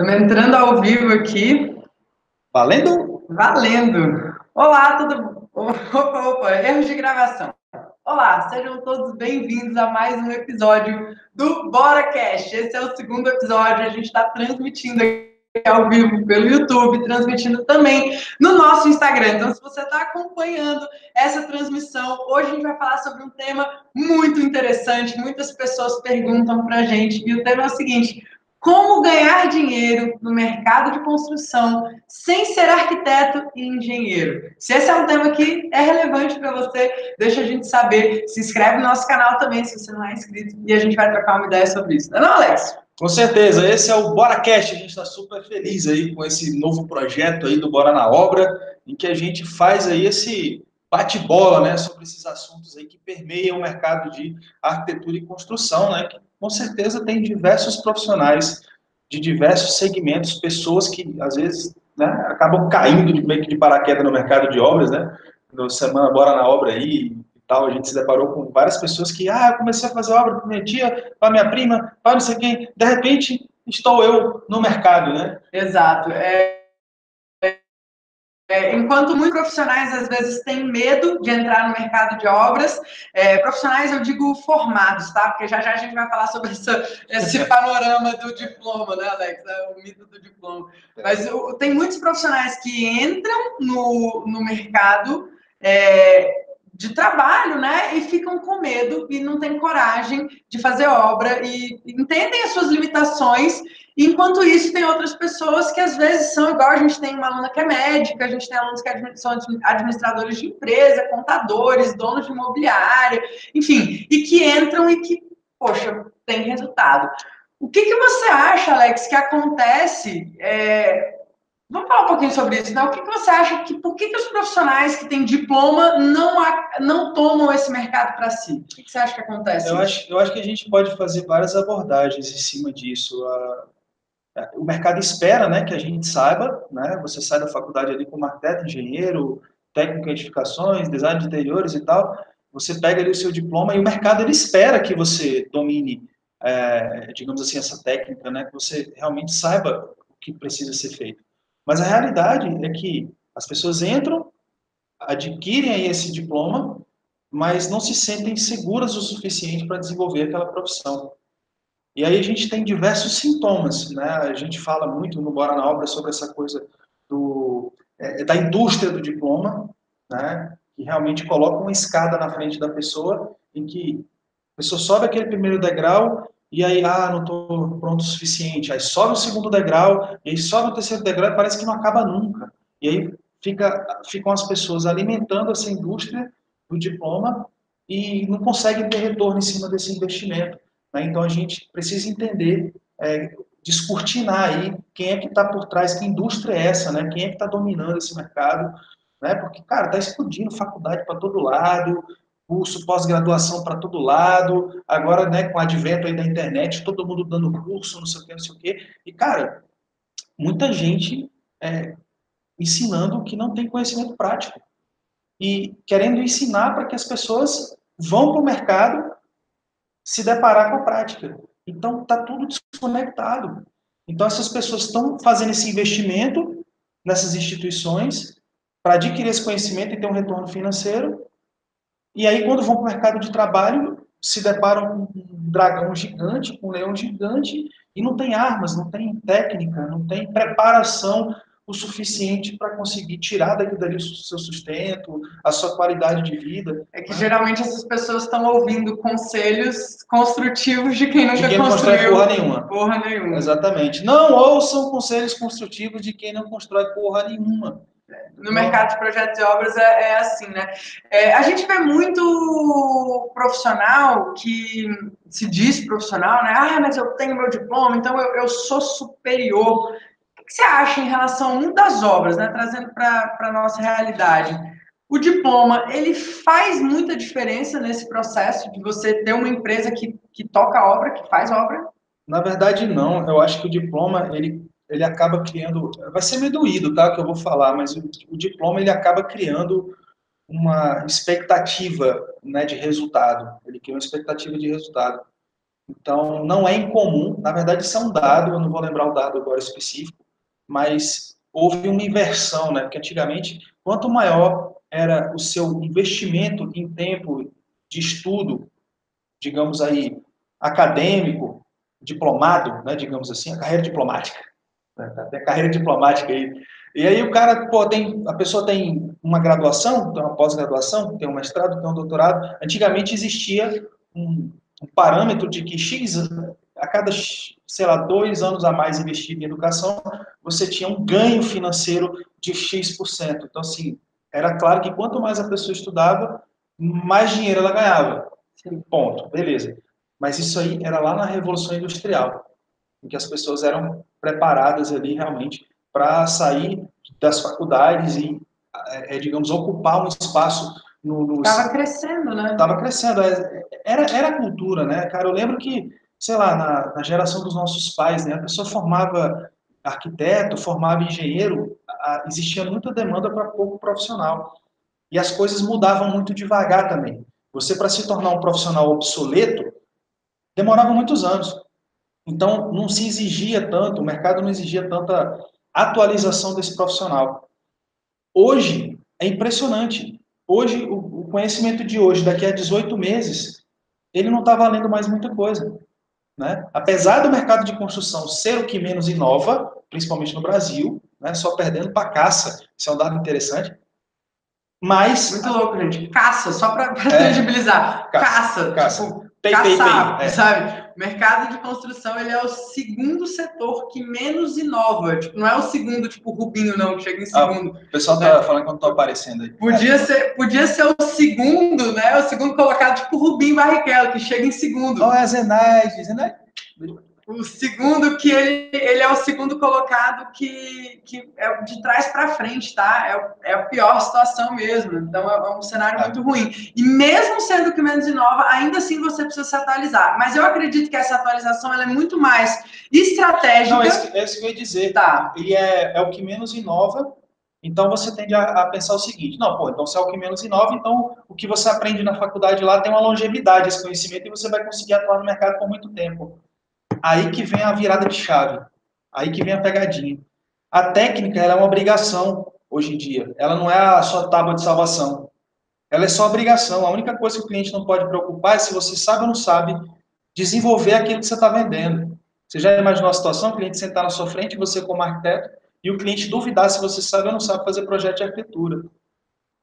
Estamos entrando ao vivo aqui. Valendo? Valendo. Olá, tudo. Opa, opa, erros de gravação. Olá, sejam todos bem-vindos a mais um episódio do Bora Cash. Esse é o segundo episódio, a gente está transmitindo aqui ao vivo pelo YouTube, transmitindo também no nosso Instagram. Então, se você está acompanhando essa transmissão, hoje a gente vai falar sobre um tema muito interessante. Muitas pessoas perguntam para a gente, e o tema é o seguinte: como ganhar dinheiro no mercado de construção sem ser arquiteto e engenheiro? Se esse é um tema que é relevante para você, deixa a gente saber. Se inscreve no nosso canal também, se você não é inscrito, e a gente vai trocar uma ideia sobre isso. Não é não, Alex? Com certeza, esse é o BoraCast, a gente está super feliz aí com esse novo projeto aí do Bora na Obra, em que a gente faz aí esse bate-bola, né, sobre esses assuntos aí que permeiam o mercado de arquitetura e construção, né, que com certeza tem diversos profissionais de diversos segmentos, pessoas que às vezes né, acabam caindo de, meio que de paraquedas no mercado de obras, né? No Semana Bora na Obra aí e tal, a gente se deparou com várias pessoas que, ah, comecei a fazer obra para minha tia, para minha prima, para não sei quem, de repente estou eu no mercado, né? Exato. É, é, enquanto muitos profissionais às vezes têm medo de entrar no mercado de obras, é, profissionais eu digo formados, tá? Porque já já a gente vai falar sobre essa, esse panorama do diploma, né, Alex? É, o mito do diploma. Mas eu, tem muitos profissionais que entram no, no mercado é, de trabalho, né? E ficam com medo e não têm coragem de fazer obra e entendem as suas limitações. Enquanto isso, tem outras pessoas que às vezes são igual a gente tem uma aluna que é médica, a gente tem alunos que são administradores de empresa, contadores, donos de imobiliária, enfim, e que entram e que, poxa, tem resultado. O que, que você acha, Alex, que acontece é, Vamos falar um pouquinho sobre isso, né? O que, que você acha que por que, que os profissionais que têm diploma não, não tomam esse mercado para si? O que, que, você acha que acontece? Eu acho, eu acho que a gente pode fazer várias abordagens em cima disso. O mercado espera né, que a gente saiba, né? Você sai da faculdade ali como arquiteto, engenheiro, técnico em edificações, design de interiores e tal. Você pega ali o seu diploma e o mercado ele espera que você domine, é, digamos assim, essa técnica, né? Que você realmente saiba o que precisa ser feito. Mas a realidade é que as pessoas entram, adquirem aí esse diploma, mas não se sentem seguras o suficiente para desenvolver aquela profissão. E aí a gente tem diversos sintomas, né? A gente fala muito no Bora na Obra sobre essa coisa do, é, da indústria do diploma, né? Que realmente coloca uma escada na frente da pessoa, em que a pessoa sobe aquele primeiro degrau e aí, ah, não estou pronto o suficiente. Aí sobe o segundo degrau, e aí sobe o terceiro degrau e parece que não acaba nunca. E aí fica, ficam as pessoas alimentando essa indústria do diploma e não conseguem ter retorno em cima desse investimento. Né? Então a gente precisa entender, é, descortinar aí quem é que está por trás, que indústria é essa, né? quem é que está dominando esse mercado. Né? Porque, cara, está explodindo faculdade para todo lado, curso, pós-graduação para todo lado, agora, né, com o advento aí da internet, todo mundo dando curso, não sei o que, não sei o que, e, cara, muita gente é, ensinando que não tem conhecimento prático, e querendo ensinar para que as pessoas vão para o mercado se deparar com a prática. Então, está tudo desconectado. Então, essas pessoas estão fazendo esse investimento nessas instituições para adquirir esse conhecimento e ter um retorno financeiro, e aí, quando vão para o mercado de trabalho, se deparam com um dragão gigante, com um leão gigante, e não tem armas, não tem técnica, não tem preparação o suficiente para conseguir tirar daqui dali o seu sustento, a sua qualidade de vida. É que geralmente essas pessoas estão ouvindo conselhos construtivos de quem nunca de quem construiu. constrói porra nenhuma. Porra nenhuma. Exatamente. Não ouçam conselhos construtivos de quem não constrói porra nenhuma no mercado de projetos e obras é, é assim, né? É, a gente vê muito profissional que se diz profissional, né? Ah, mas eu tenho meu diploma, então eu, eu sou superior. Que você acha em relação a um das obras, né? Trazendo para a nossa realidade. O diploma, ele faz muita diferença nesse processo de você ter uma empresa que, que toca a obra, que faz obra? Na verdade, não. Eu acho que o diploma, ele ele acaba criando, vai ser meio doído, tá, que eu vou falar, mas o, o diploma ele acaba criando uma expectativa, né, de resultado. Ele cria uma expectativa de resultado. Então, não é incomum, na verdade, isso é um dado, eu não vou lembrar o dado agora específico, mas houve uma inversão, né? Porque antigamente, quanto maior era o seu investimento em tempo de estudo, digamos aí, acadêmico, diplomado, né, digamos assim, a carreira diplomática, né, tá, carreira diplomática aí. E aí o cara, pô, tem, a pessoa tem uma graduação, tem uma pós-graduação, tem um mestrado, tem um doutorado. Antigamente existia um, um parâmetro de que X, a cada, sei lá, dois anos a mais investido em educação, você tinha um ganho financeiro de X%. Então, assim, era claro que quanto mais a pessoa estudava, mais dinheiro ela ganhava. Sim. Ponto, beleza. Mas isso aí era lá na Revolução Industrial, em que as pessoas eram preparadas ali realmente para sair das faculdades e, é, digamos, ocupar um espaço no... Estava crescendo, né? Estava crescendo. É, era, era cultura, né, cara? Eu lembro que, sei lá, na, na geração dos nossos pais, né, a pessoa formava arquiteto, formava engenheiro, a, existia muita demanda para pouco profissional. E as coisas mudavam muito devagar também. Você, para se tornar um profissional obsoleto, demorava muitos anos. Então, não se exigia tanto, o mercado não exigia tanta atualização desse profissional. Hoje, é impressionante. Hoje, o conhecimento de hoje, daqui a 18 meses, ele não está valendo mais muita coisa. Né? Apesar do mercado de construção ser o que menos inova, principalmente no Brasil, né? só perdendo para caça, isso é um dado interessante, mas... Muito louco, gente. Caça, só para é, tangibilizar. Caça. Caça. Tipo, Pay, caçar, pay, pay. É. sabe? Mercado de construção ele é o segundo setor que menos inova. Tipo, não é o segundo, tipo, Rubinho, não, que chega em ah, segundo. Ah, o pessoal tá né? falando que eu não tô aparecendo aí. Podia, é. ser, podia ser o segundo, né? O segundo colocado, tipo, Rubinho Barrichello, que chega em segundo. Não, é Zenaide. Zenaide o segundo que ele, ele é o segundo colocado que, que é de trás para frente, tá? É, é a pior situação mesmo. Então é, é um cenário é. muito ruim. E mesmo sendo que menos inova, ainda assim você precisa se atualizar. Mas eu acredito que essa atualização ela é muito mais estratégica. Não, é isso, que eu ia dizer. Tá. Ele é, é o que menos inova. Então você tende a, a, pensar o seguinte: não, pô, então se é o que menos inova, então o que você aprende na faculdade lá tem uma longevidade, esse conhecimento, e você vai conseguir atuar no mercado por muito tempo. Aí que vem a virada de chave. Aí que vem a pegadinha. A técnica é uma obrigação hoje em dia. Ela não é a sua tábua de salvação. Ela é só obrigação. A única coisa que o cliente não pode preocupar é se você sabe ou não sabe desenvolver aquilo que você está vendendo. Você já imaginou a situação? O cliente sentar na sua frente, você como arquiteto, e o cliente duvidar se você sabe ou não sabe fazer projeto de arquitetura.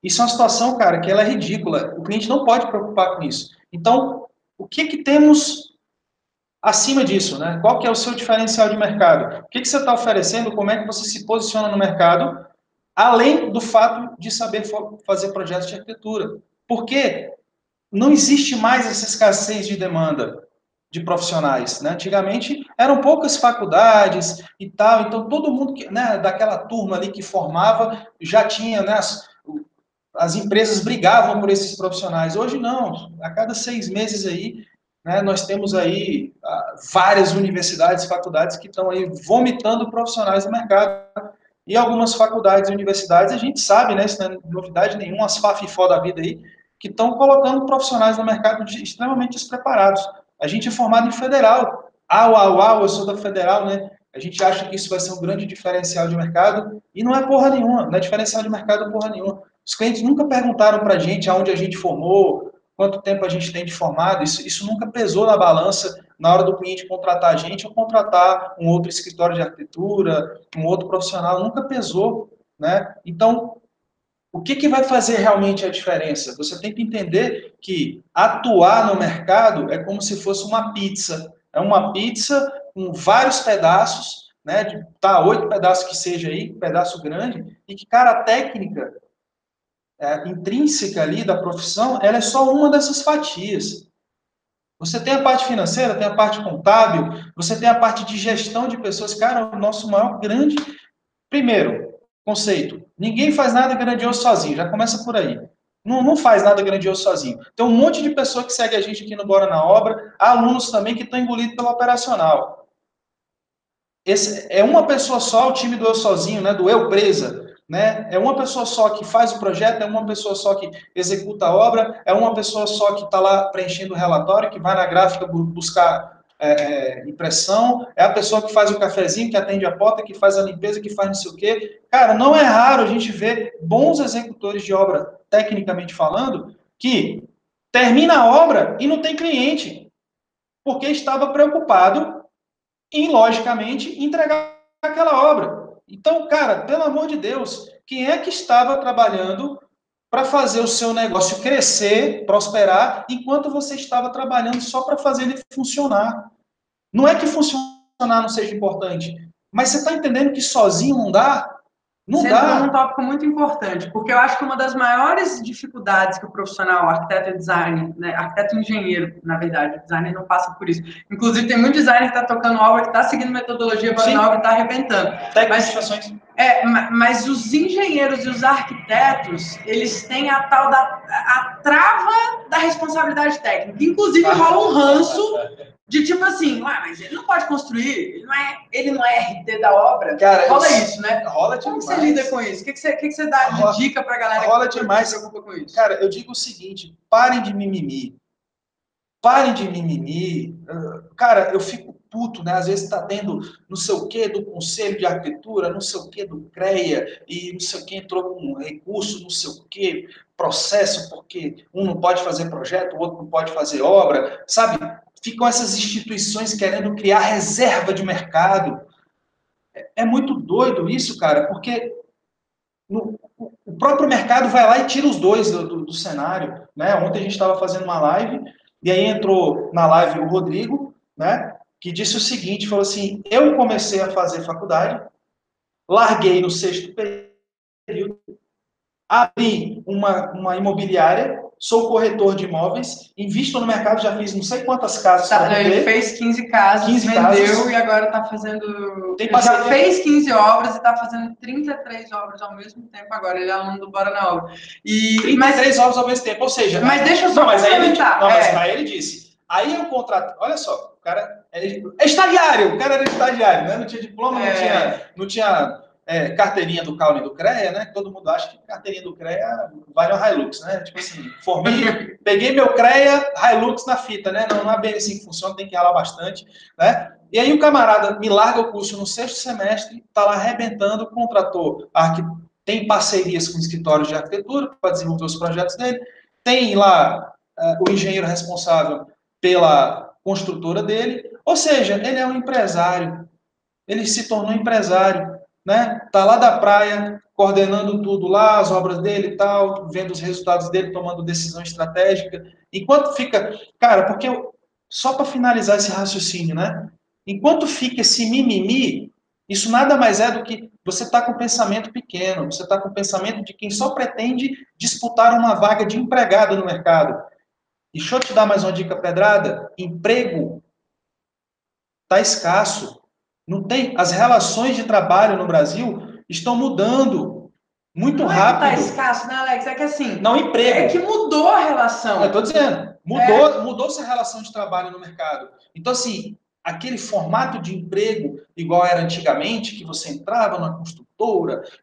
Isso é uma situação, cara, que ela é ridícula. O cliente não pode preocupar com isso. Então, o que que temos acima disso, né? Qual que é o seu diferencial de mercado? O que, que você está oferecendo? Como é que você se posiciona no mercado? Além do fato de saber fazer projetos de arquitetura. Porque não existe mais essa escassez de demanda de profissionais, né? Antigamente eram poucas faculdades e tal, então todo mundo que, né, daquela turma ali que formava já tinha, né, as, as empresas brigavam por esses profissionais. Hoje não, a cada seis meses aí né, nós temos aí ah, várias universidades faculdades que estão aí vomitando profissionais no mercado. E algumas faculdades e universidades, a gente sabe, né, isso não é novidade nenhuma, as FAFIFO da vida aí, que estão colocando profissionais no mercado de, extremamente despreparados. A gente é formado em federal. Ah, uau, uau, eu sou da federal, né? A gente acha que isso vai ser um grande diferencial de mercado e não é porra nenhuma, não é diferencial de mercado porra nenhuma. Os clientes nunca perguntaram para a gente aonde a gente formou, quanto tempo a gente tem de formado, isso, isso nunca pesou na balança na hora do cliente contratar a gente ou contratar um outro escritório de arquitetura, um outro profissional, nunca pesou, né? Então, o que, que vai fazer realmente a diferença? Você tem que entender que atuar no mercado é como se fosse uma pizza. É uma pizza com vários pedaços, né? De, tá, oito pedaços que seja aí, pedaço grande, e que, cara, a técnica é, intrínseca ali da profissão, ela é só uma dessas fatias. Você tem a parte financeira, tem a parte contábil, você tem a parte de gestão de pessoas. Cara, o nosso maior grande. Primeiro, conceito: ninguém faz nada grandioso sozinho, já começa por aí. Não, não faz nada grandioso sozinho. Tem um monte de pessoa que segue a gente aqui no Bora na Obra, alunos também que estão engolidos pelo operacional. Esse, é uma pessoa só, o time do eu sozinho, né, do eu presa né? É uma pessoa só que faz o projeto, é uma pessoa só que executa a obra, é uma pessoa só que está lá preenchendo o relatório, que vai na gráfica buscar é, é, impressão, é a pessoa que faz o cafezinho, que atende a porta, que faz a limpeza, que faz não sei o quê. Cara, não é raro a gente ver bons executores de obra, tecnicamente falando, que termina a obra e não tem cliente, porque estava preocupado em, logicamente, entregar aquela obra. Então, cara, pelo amor de Deus, quem é que estava trabalhando para fazer o seu negócio crescer, prosperar, enquanto você estava trabalhando só para fazer ele funcionar. Não é que funcionar não seja importante, mas você está entendendo que sozinho não dá? Não Você dá. um tópico muito importante, porque eu acho que uma das maiores dificuldades que o profissional, arquiteto e designer, né, arquiteto e engenheiro, na verdade, designer não passa por isso. Inclusive, tem muito designer que está tocando obra, que está seguindo metodologia obra e está arrebentando. Mas, é, mas os engenheiros e os arquitetos, eles têm a tal da a trava da responsabilidade técnica. Inclusive, rola um ranço de tipo assim, ah, mas ele não pode construir, ele não é, ele não é RT da obra. Cara, rola isso, isso né? Rola demais. Como você lida com isso? O que, que, você, que, que você dá de rola, dica pra galera rola que demais. se preocupa com isso? Cara, eu digo o seguinte, parem de mimimi. Parem de mimimi. Cara, eu fico puto, né? Às vezes tá tendo não sei o que do Conselho de Arquitetura, não sei o que do CREA, e não sei o que entrou com recurso, não sei o que, processo, porque um não pode fazer projeto, o outro não pode fazer obra, sabe? Ficam essas instituições querendo criar reserva de mercado. É, é muito doido isso, cara, porque no, o próprio mercado vai lá e tira os dois do, do, do cenário. Né? Ontem a gente estava fazendo uma live, e aí entrou na live o Rodrigo, né, que disse o seguinte, falou assim, eu comecei a fazer faculdade, larguei no sexto período, abri uma, uma imobiliária, sou corretor de imóveis, invisto no mercado, já fiz não sei quantas casas. Tá, ele fez 15 casas, 15 vendeu casas. e agora está fazendo. Tem já fez 15 obras e está fazendo 33 obras ao mesmo tempo agora. Ele é aluno do Bora na Obra. E, 33 mas, obras ao mesmo tempo, ou seja. Mas deixa eu só não, mas aí ele, não, mas é. aí ele disse. Aí eu contrato. Olha só, o cara é, é estagiário, o cara era estagiário, né? Não tinha diploma, é. não tinha. Não tinha é, carteirinha do Caule do CREA, né? Todo mundo acha que carteirinha do CREA vale um Hilux, né? Tipo assim, formei, peguei meu CREA Hilux na fita, né? Não, não é bem assim que funciona, tem que ralar bastante, né? E aí o camarada me larga o curso no sexto semestre, tá lá arrebentando, contratou, tem parcerias com escritórios de arquitetura para desenvolver os projetos dele, tem lá uh, o engenheiro responsável pela construtora dele, ou seja, ele é um empresário, ele se tornou empresário, né? Tá lá da praia, coordenando tudo lá, as obras dele e tal, vendo os resultados dele, tomando decisão estratégica. Enquanto fica, cara, porque eu, só para finalizar esse raciocínio, né? Enquanto fica esse mimimi, isso nada mais é do que você está com pensamento pequeno, você está com pensamento de quem só pretende disputar uma vaga de empregado no mercado. E deixa eu te dar mais uma dica pedrada: emprego está escasso. Não tem. As relações de trabalho no Brasil estão mudando muito não rápido. Não é que tá escasso, né, Alex? É que assim. Não emprego. É que mudou a relação. Eu estou dizendo. Mudou, é. mudou-se a relação de trabalho no mercado. Então, assim, aquele formato de emprego igual era antigamente, que você entrava na construtora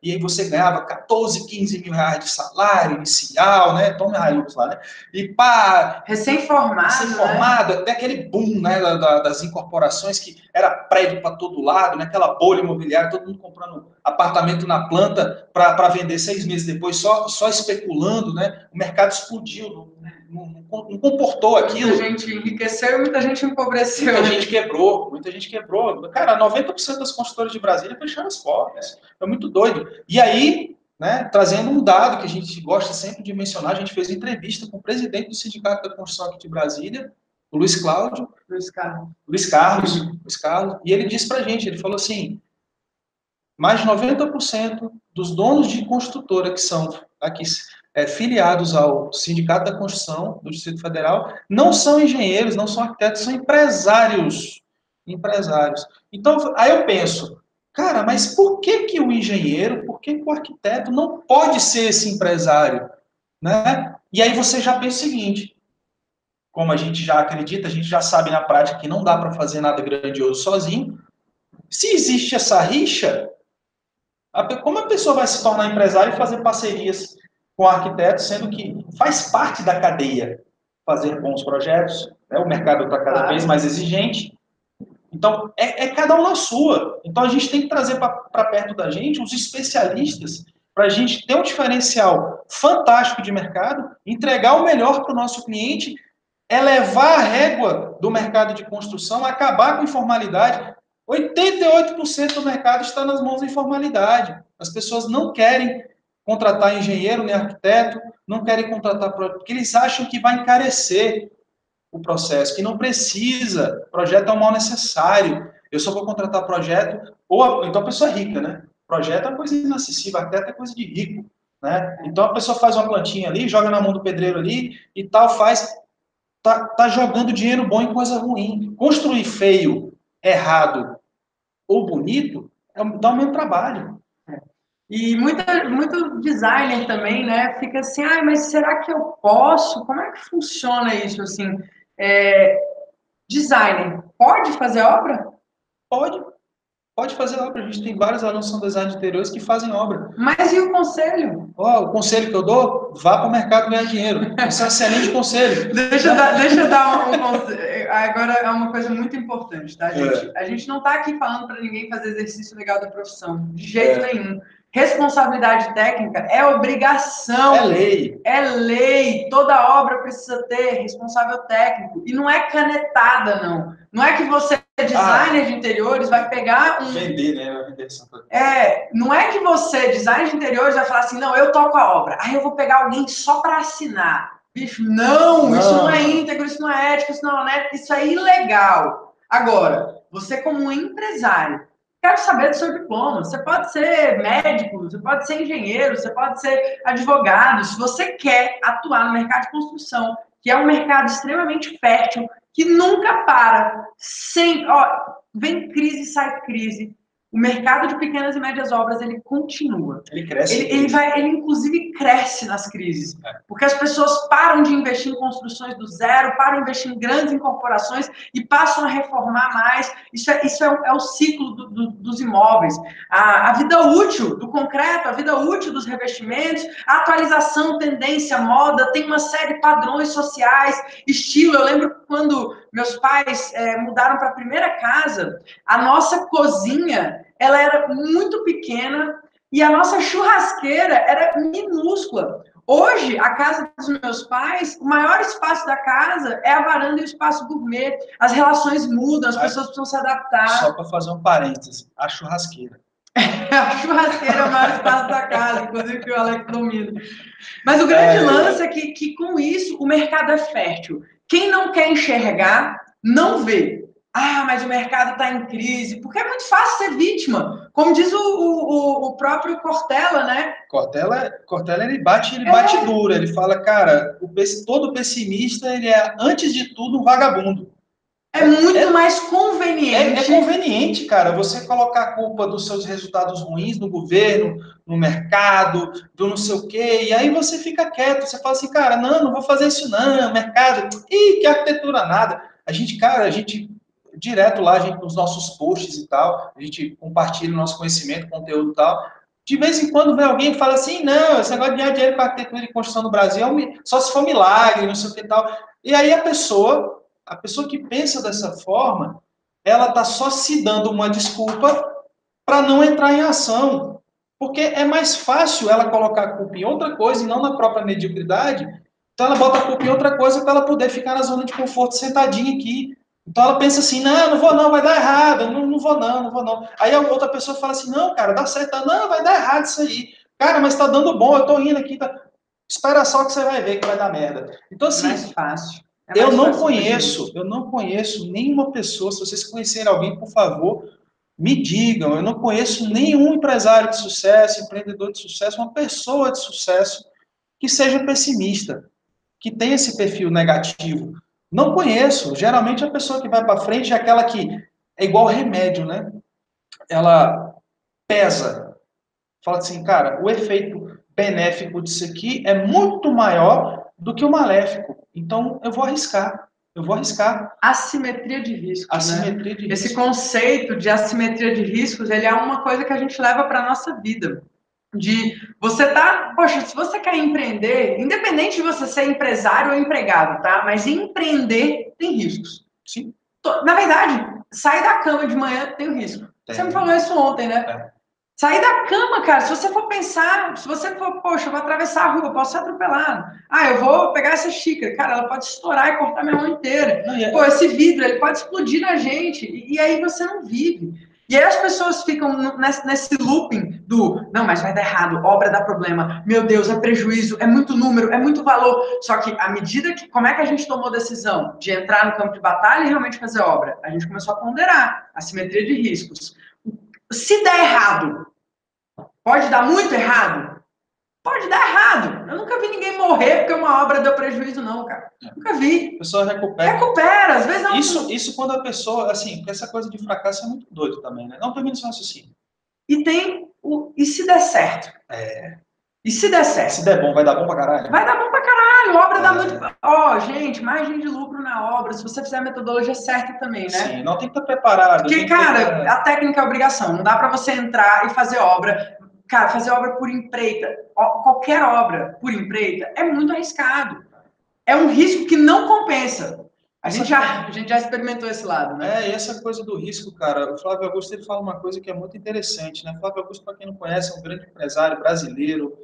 e aí você ganhava 14, 15 mil reais de salário inicial, né? Tome Hilux lá, né? E pá... Recém-formado, Recém-formado, né? até aquele boom, né, da, das incorporações que era prédio para todo lado, né? Aquela bolha imobiliária, todo mundo comprando apartamento na planta para vender seis meses depois, só, só especulando, né? O mercado explodiu, não, não, comportou aquilo. Muita gente enriqueceu e muita gente empobreceu. Muita gente quebrou, muita gente quebrou. Cara, 90% das construtoras de Brasília fecharam as portas. É muito doido. E aí, né, trazendo um dado que a gente gosta sempre de mencionar, a gente fez entrevista com o presidente do Sindicato da Construção aqui de Brasília, o Luiz Cláudio. Luiz Carlos. Luiz Carlos, Luiz Carlos. E ele disse pra gente, ele falou assim, mais de 90% dos donos de construtora que são aqui é, filiados ao Sindicato da Construção do Distrito Federal não são engenheiros, não são arquitetos, são empresários. Empresários. Então, aí eu penso, cara, mas por que, que o engenheiro, por que, que o arquiteto não pode ser esse empresário? Né? E aí você já pensa o seguinte, como a gente já acredita, a gente já sabe na prática que não dá para fazer nada grandioso sozinho. Se existe essa rixa, como a pessoa vai se tornar empresário e fazer parcerias com arquitetos, sendo que faz parte da cadeia fazer bons projetos, né? o mercado está cada vez mais exigente, Então, é, é cada um na sua. Então, a gente tem que trazer para perto da gente os especialistas para a gente ter um diferencial fantástico de mercado, entregar o melhor para o nosso cliente, elevar a régua do mercado de construção, acabar com a informalidade. 88% do mercado está nas mãos da informalidade. As pessoas não querem contratar engenheiro nem arquiteto, não querem contratar porque eles acham que vai encarecer o processo, que não precisa, projeto é um mal necessário. Eu só vou contratar projeto, ou então a pessoa é rica, né? Projeto é uma coisa inacessível, arquiteto é coisa de rico, né? Então a pessoa faz uma plantinha ali, joga na mão do pedreiro ali e tal, faz. Tá, tá jogando dinheiro bom em coisa ruim. Construir feio, errado ou bonito, é, dá o mesmo trabalho. E muita, muito designer também, né? Fica assim, ah, mas será que eu posso? Como é que funciona isso? Assim, é, designer pode fazer obra? Pode. Pode fazer obra. A gente tem vários alunos que são design de interiores que fazem obra. Mas e o conselho? Oh, o conselho que eu dou? Vá para o mercado ganhar dinheiro. Esse é um excelente conselho. Deixa eu dar, deixa eu dar um, um, Agora é uma coisa muito importante, tá, gente? É. A gente não está aqui falando para ninguém fazer exercício legal da profissão. De jeito é. nenhum. Responsabilidade técnica é obrigação. É lei. É lei. Toda obra precisa ter responsável técnico. E não é canetada, não. Não é que você, designer ah, de interiores, vai pegar um. Vender, né? Vender é, não é que você, designer de interiores, vai falar assim: não, eu toco a obra. Aí eu vou pegar alguém só para assinar. Bicho, não, não, isso não é íntegro, isso não é ético, isso não é isso é ilegal. Agora, você, como um empresário, Quero saber do seu diploma. Você pode ser médico, você pode ser engenheiro, você pode ser advogado. Se você quer atuar no mercado de construção, que é um mercado extremamente fértil, que nunca para, sem, ó, vem crise, sai crise, o mercado de pequenas e médias obras ele continua. Ele cresce. Ele, ele vai, ele inclusive cresce nas crises, é. porque as pessoas param de investir em construções do zero, param de investir em grandes incorporações e passam a reformar mais. Isso é, isso é, é o ciclo do, do, dos imóveis. A, a, vida útil do concreto, a vida útil dos revestimentos, a atualização, tendência, moda, tem uma série de padrões sociais, estilo. Eu lembro quando meus pais é, mudaram para a primeira casa, a nossa cozinha ela era muito pequena e a nossa churrasqueira era minúscula. Hoje, a casa dos meus pais, o maior espaço da casa é a varanda e o espaço gourmet. As relações mudam, as pessoas precisam se adaptar. Só para fazer um parênteses, a churrasqueira. a churrasqueira é o maior espaço da casa, inclusive que o Alex domina. Mas o grande é... lance é que, que, com isso, o mercado é fértil. Quem não quer enxergar, não vê. Ah, mas o mercado está em crise, porque é muito fácil ser vítima. Como diz o, o, o próprio Cortella, né? Cortella, Cortella ele bate, ele é. bate duro. Ele fala, cara, o, todo pessimista ele é antes de tudo um vagabundo. É muito é, mais conveniente. É, é, conveniente, cara, você colocar a culpa dos seus resultados ruins no governo, no mercado, do não sei o quê, e aí você fica quieto, você fala assim, cara, não, não vou fazer isso não, mercado, ih, que arquitetura nada. A gente, cara, a gente direto lá, a gente, nos nossos posts e tal, a gente compartilha o nosso conhecimento, conteúdo e tal. De vez em quando vem alguém e fala assim, não, esse negócio de ganhar dinheiro com arquitetura e construção no Brasil é só se for milagre, não sei o que e tal. E aí a pessoa, a pessoa que pensa dessa forma, ela está só se dando uma desculpa para não entrar em ação. Porque é mais fácil ela colocar a culpa em outra coisa e não na própria mediocridade. Então ela bota a culpa em outra coisa para ela poder ficar na zona de conforto sentadinha aqui, então ela pensa assim, não, não vou não, vai dar errado, não, não vou não, não vou não. Aí a outra pessoa fala assim, não, cara, dá certo, não, vai dar errado isso aí. Cara, mas tá dando bom, eu tô indo aqui, tá... espera só que você vai ver que vai dar merda. Então assim, mais fácil. É mais eu não conheço, eu não conheço nenhuma pessoa, se vocês conhecerem alguém, por favor, me digam, eu não conheço nenhum empresário de sucesso, empreendedor de sucesso, uma pessoa de sucesso que seja pessimista, que tenha esse perfil negativo. Não conheço. Geralmente a pessoa que vai para frente é aquela que é igual remédio, né? Ela pesa. Fala assim, cara, o efeito benéfico disso aqui é muito maior do que o maléfico. Então eu vou arriscar. Eu vou arriscar. Assimetria de riscos. Né? Assimetria né? de riscos. Esse conceito de assimetria de riscos, ele é uma coisa que a gente leva para a nossa vida de você tá, poxa, se você quer empreender, independente de você ser empresário ou empregado, tá? Mas empreender tem riscos. Sim. Na verdade, sair da cama de manhã tem um risco. Tem. Você me falou isso ontem, né? É. Sair da cama, cara, se você for pensar, se você for, poxa, eu vou atravessar a rua, eu posso ser atropelado. Ah, eu vou pegar essa xícara, cara, ela pode estourar e cortar minha mão inteira. Não, é- Pô, esse vidro, ele pode explodir na gente, e aí você não vive. E aí as pessoas ficam nesse looping do, não, mas vai dar errado, obra dá problema, meu Deus, é prejuízo, é muito número, é muito valor. Só que à medida que, como é que a gente tomou a decisão de entrar no campo de batalha e realmente fazer obra? A gente começou a ponderar a simetria de riscos. Se der errado, pode dar muito errado? Pode dar errado. Eu nunca vi ninguém morrer porque uma obra deu prejuízo, não, cara. Nunca vi. A pessoa recupera. Recupera, às vezes não. Isso, isso quando a pessoa, assim, porque essa coisa de fracasso é muito doido também, né? Não termina seu raciocínio. E tem o. E se der certo? É, E se der certo? se der bom, vai dar bom pra caralho. Vai dar bom pra caralho, obra dá É. muito. Ó, gente, margem de lucro na obra, se você fizer a metodologia certa também, né? Sim, não tem que estar preparado. Porque, cara, a técnica é obrigação. Não dá pra você entrar e fazer obra. Cara, fazer obra por empreita, qualquer obra por empreita, é muito arriscado. É um risco que não compensa. A gente já, a gente já experimentou esse lado, né? É, e essa coisa do risco, cara, o Flávio Augusto ele fala uma coisa que é muito interessante, né? Flávio Augusto, para quem não conhece, é um grande empresário brasileiro,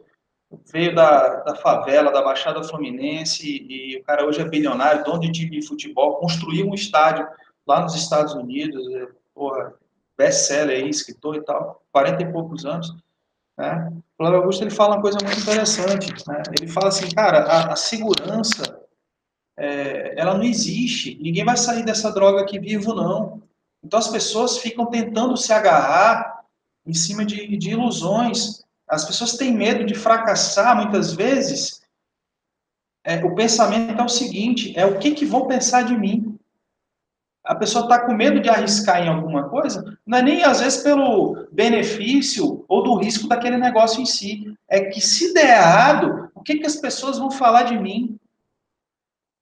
veio da, da favela, da Baixada Fluminense, e o cara hoje é bilionário, dono de time de futebol, construiu um estádio lá nos Estados Unidos, é, porra, best-seller aí, escritor e tal, 40 e poucos anos, né? O Flávio Augusto ele fala uma coisa muito interessante, né? Ele fala assim, cara, a, a segurança é, ela não existe. Ninguém vai sair dessa droga aqui vivo, não. Então as pessoas ficam tentando se agarrar em cima de, de ilusões. As pessoas têm medo de fracassar muitas vezes. É, o pensamento é o seguinte: é o que, que vão pensar de mim? A pessoa está com medo de arriscar em alguma coisa, não é nem às vezes pelo benefício ou do risco daquele negócio em si. É que se der errado, o que, que as pessoas vão falar de mim?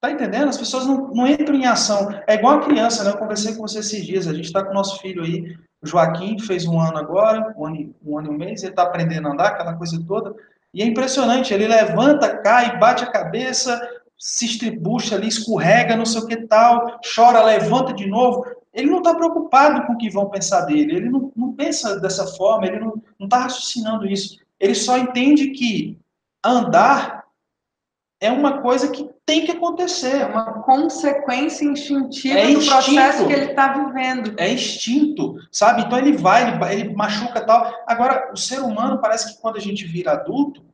Tá entendendo? As pessoas não, não entram em ação. É igual a criança, né? Eu conversei com você esses dias. A gente está com o nosso filho aí, o Joaquim, fez um ano agora, um ano, um ano e um mês, ele está aprendendo a andar, aquela coisa toda. E é impressionante, ele levanta, cai, bate a cabeça, se estribucha ali, escorrega, não sei o que tal, chora, levanta de novo. Ele não está preocupado com o que vão pensar dele, ele não, não pensa dessa forma, ele não está raciocinando isso. Ele só entende que andar é uma coisa que tem que acontecer, É uma consequência instintiva É do processo que ele está vivendo. é instinto, sabe? Então ele vai, ele, ele machuca tal. Agora, o ser humano parece que quando a gente vira adulto,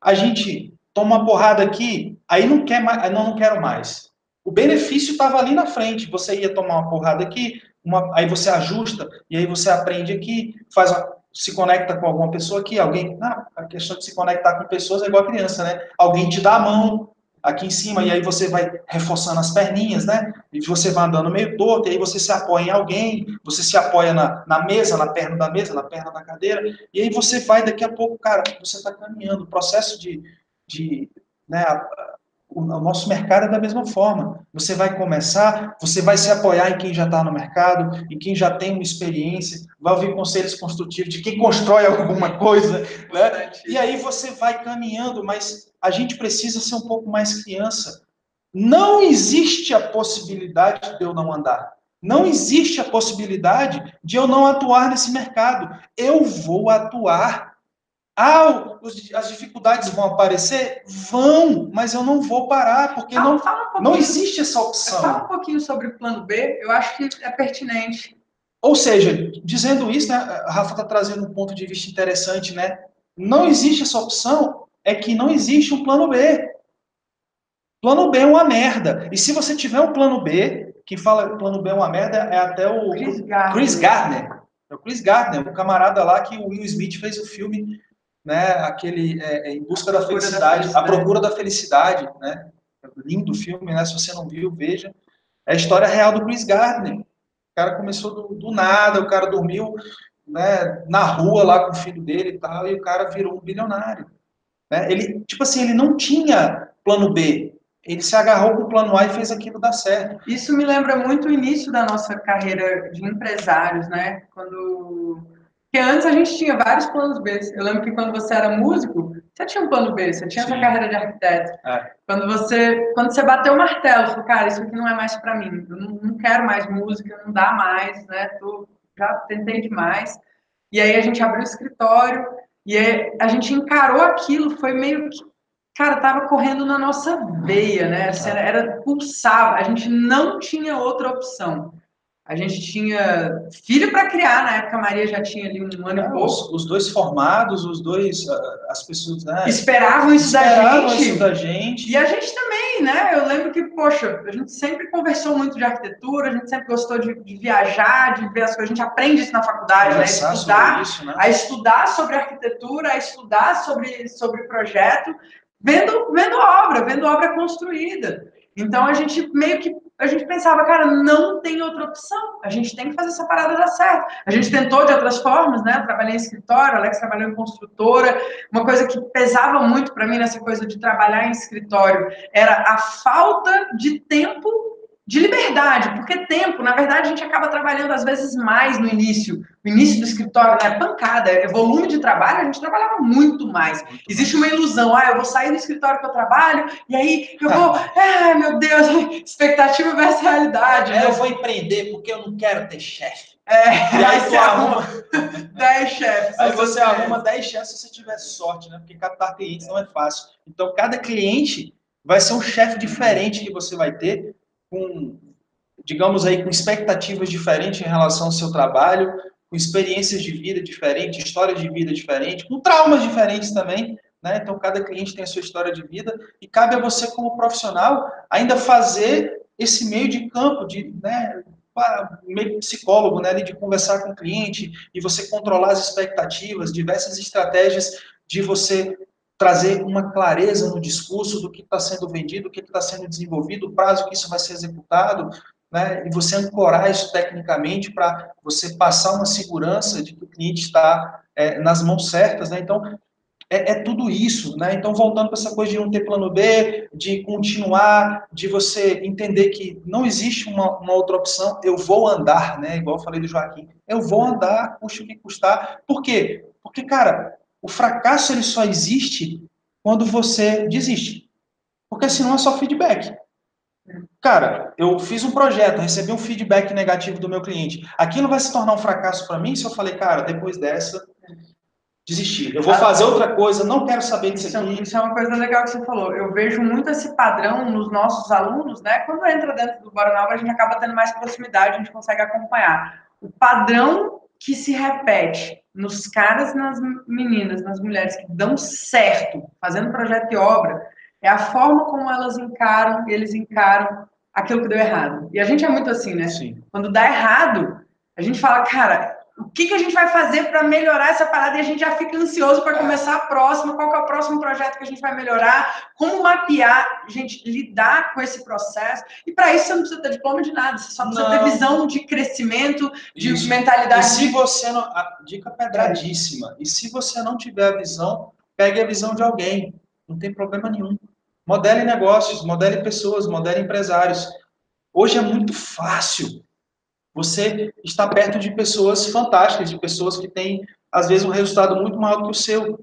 a gente toma uma porrada aqui, aí não quer mais, não, não quero mais. O benefício estava ali na frente, você ia tomar uma porrada aqui, uma, aí você ajusta, e aí você aprende aqui, faz uma- se conecta com alguma pessoa aqui, alguém, não, a questão de se conectar com pessoas é igual a criança, né? Alguém te dá a mão aqui em cima, e aí você vai reforçando as perninhas, né? E você vai andando meio torto, e aí você se apoia em alguém, você se apoia na, na mesa, na perna da mesa, na perna da cadeira, e aí você vai, daqui a pouco, cara, você está caminhando. O processo de, de né, o nosso mercado é da mesma forma. Você vai começar, você vai se apoiar em quem já está no mercado, em quem já tem uma experiência, vai ouvir conselhos construtivos de quem constrói alguma coisa, né? E aí você vai caminhando, mas a gente precisa ser um pouco mais criança. Não existe a possibilidade de eu não andar. Não existe a possibilidade de eu não atuar nesse mercado. Eu vou atuar. Ah, os- as dificuldades vão aparecer? Vão, mas eu não vou parar, porque Fala, não, fala um não existe essa fala opção. um pouquinho sobre o plano B, eu acho que é pertinente. Ou seja, dizendo isso, né, a Rafa está trazendo um ponto de vista interessante, né? Não existe essa opção, é que não existe um plano B. Plano B é uma merda. E se você tiver um plano B, quem fala que plano B é uma merda é até o Chris Gardner. Chris Gardner. É o Chris Gardner, o camarada lá que o Will Smith fez o filme, né? Aquele é, é, Em Busca da Felicidade, A. Procura da Felicidade, né? Lindo filme, né? Se você não viu, veja. É a história real do Chris Gardner. O cara começou do, do nada, o cara dormiu né, na rua lá com o filho dele e tal, e o cara virou um bilionário. Né? Ele, tipo assim, ele não tinha plano B. Ele se agarrou com o plano A e fez aquilo dar certo. Isso me lembra muito o início da nossa carreira de empresários, né? Quando Porque antes a gente tinha vários planos B. Eu lembro que quando você era músico, você tinha um plano B, você tinha Sim. sua carreira de arquiteto. É. Quando você quando você bateu o martelo, falou, cara, isso aqui não é mais para mim. Eu não, não, quero mais música, não dá mais, né? Tô, já tentei demais. E aí a gente abriu o escritório e a gente encarou aquilo, foi meio que cara, tava correndo na nossa veia, né? Assim, era, era pulsava, a gente não tinha outra opção. A gente tinha filho para criar, na época a Maria já tinha ali um ano e pouco. Os, os, dois formados, os dois, as pessoas, né? Esperavam isso Esperavam da gente. isso da gente. E a gente também, né? Eu lembro que, poxa, a gente sempre conversou muito de arquitetura, a gente sempre gostou de, de viajar, de ver as coisas. A gente aprende isso na faculdade, né? Estudar, isso, né? A estudar sobre arquitetura, a estudar sobre, sobre projeto, vendo, vendo obra, vendo obra construída. Então a gente meio que a gente pensava, cara, não tem outra opção. A gente tem que fazer essa parada dar certo. A gente tentou de outras formas, né? Trabalhei em escritório, Alex trabalhou em construtora. Uma coisa que pesava muito para mim nessa coisa de trabalhar em escritório era a falta de tempo de liberdade, porque tempo, na verdade, a gente acaba trabalhando às vezes mais no início. No início do escritório, né? Pancada, é volume de trabalho, a gente trabalhava muito mais. Existe uma ilusão, ah, eu vou sair do escritório que eu trabalho, e aí eu vou, ah, meu Deus, expectativa versus realidade. É, né? Eu vou empreender porque eu não quero ter chefe. É, e aí, tu arruma 10 chefes. Aí você arruma 10 chefes se você tiver sorte, né? Porque captar clientes não é fácil. Então, cada cliente vai ser um chefe diferente que você vai ter com, digamos aí, com expectativas diferentes em relação ao seu trabalho, com experiências de vida diferentes, histórias de vida diferentes, com traumas diferentes também, né? Então, cada cliente tem a sua história de vida e cabe a você, como profissional, ainda fazer esse meio de campo, de, né, meio psicólogo, né, de conversar com o cliente e você controlar as expectativas, diversas estratégias de você trazer uma clareza no discurso do que está sendo vendido, do que está sendo desenvolvido, o prazo que isso vai ser executado, né? E você ancorar isso tecnicamente para você passar uma segurança de que o cliente está é, nas mãos certas, né? Então, é, é, tudo isso, né? Então, voltando para essa coisa de não ter plano B, de continuar, de você entender que não existe uma, uma, outra opção, eu vou andar, né? Igual eu falei do Joaquim, eu vou andar, custe o que custar. Por quê? Porque, cara, o fracasso ele só existe quando você desiste. Porque senão é só feedback. Cara, eu fiz um projeto, recebi um feedback negativo do meu cliente. Aquilo vai se tornar um fracasso para mim se eu falei, cara, depois dessa, desistir. Eu vou fazer outra coisa, não quero saber disso isso, é aqui. Isso é uma coisa legal que você falou. Eu vejo muito esse padrão nos nossos alunos, né? Quando entra dentro do Bora Nova, a gente acaba tendo mais proximidade, a gente consegue acompanhar. O padrão que se repete nos caras e nas meninas, nas mulheres que dão certo fazendo projeto de obra, é a forma como elas encaram, eles encaram aquilo que deu errado. E a gente é muito assim, né? Sim. Quando dá errado, a gente fala, cara, o que, que a gente vai fazer para melhorar essa parada? E a gente já fica ansioso para começar a próxima, qual é o próximo projeto que a gente vai melhorar, como mapear, gente, lidar com esse processo. E para isso você não precisa ter diploma de nada, você só precisa não. ter visão de crescimento, de isso. mentalidade. E se você não. A dica pedradíssima. E se você não tiver a visão, pegue a visão de alguém. Não tem problema nenhum. Modele negócios, modele pessoas, modele empresários. Hoje é muito fácil você está perto de pessoas fantásticas, de pessoas que têm, às vezes, um resultado muito maior que o seu.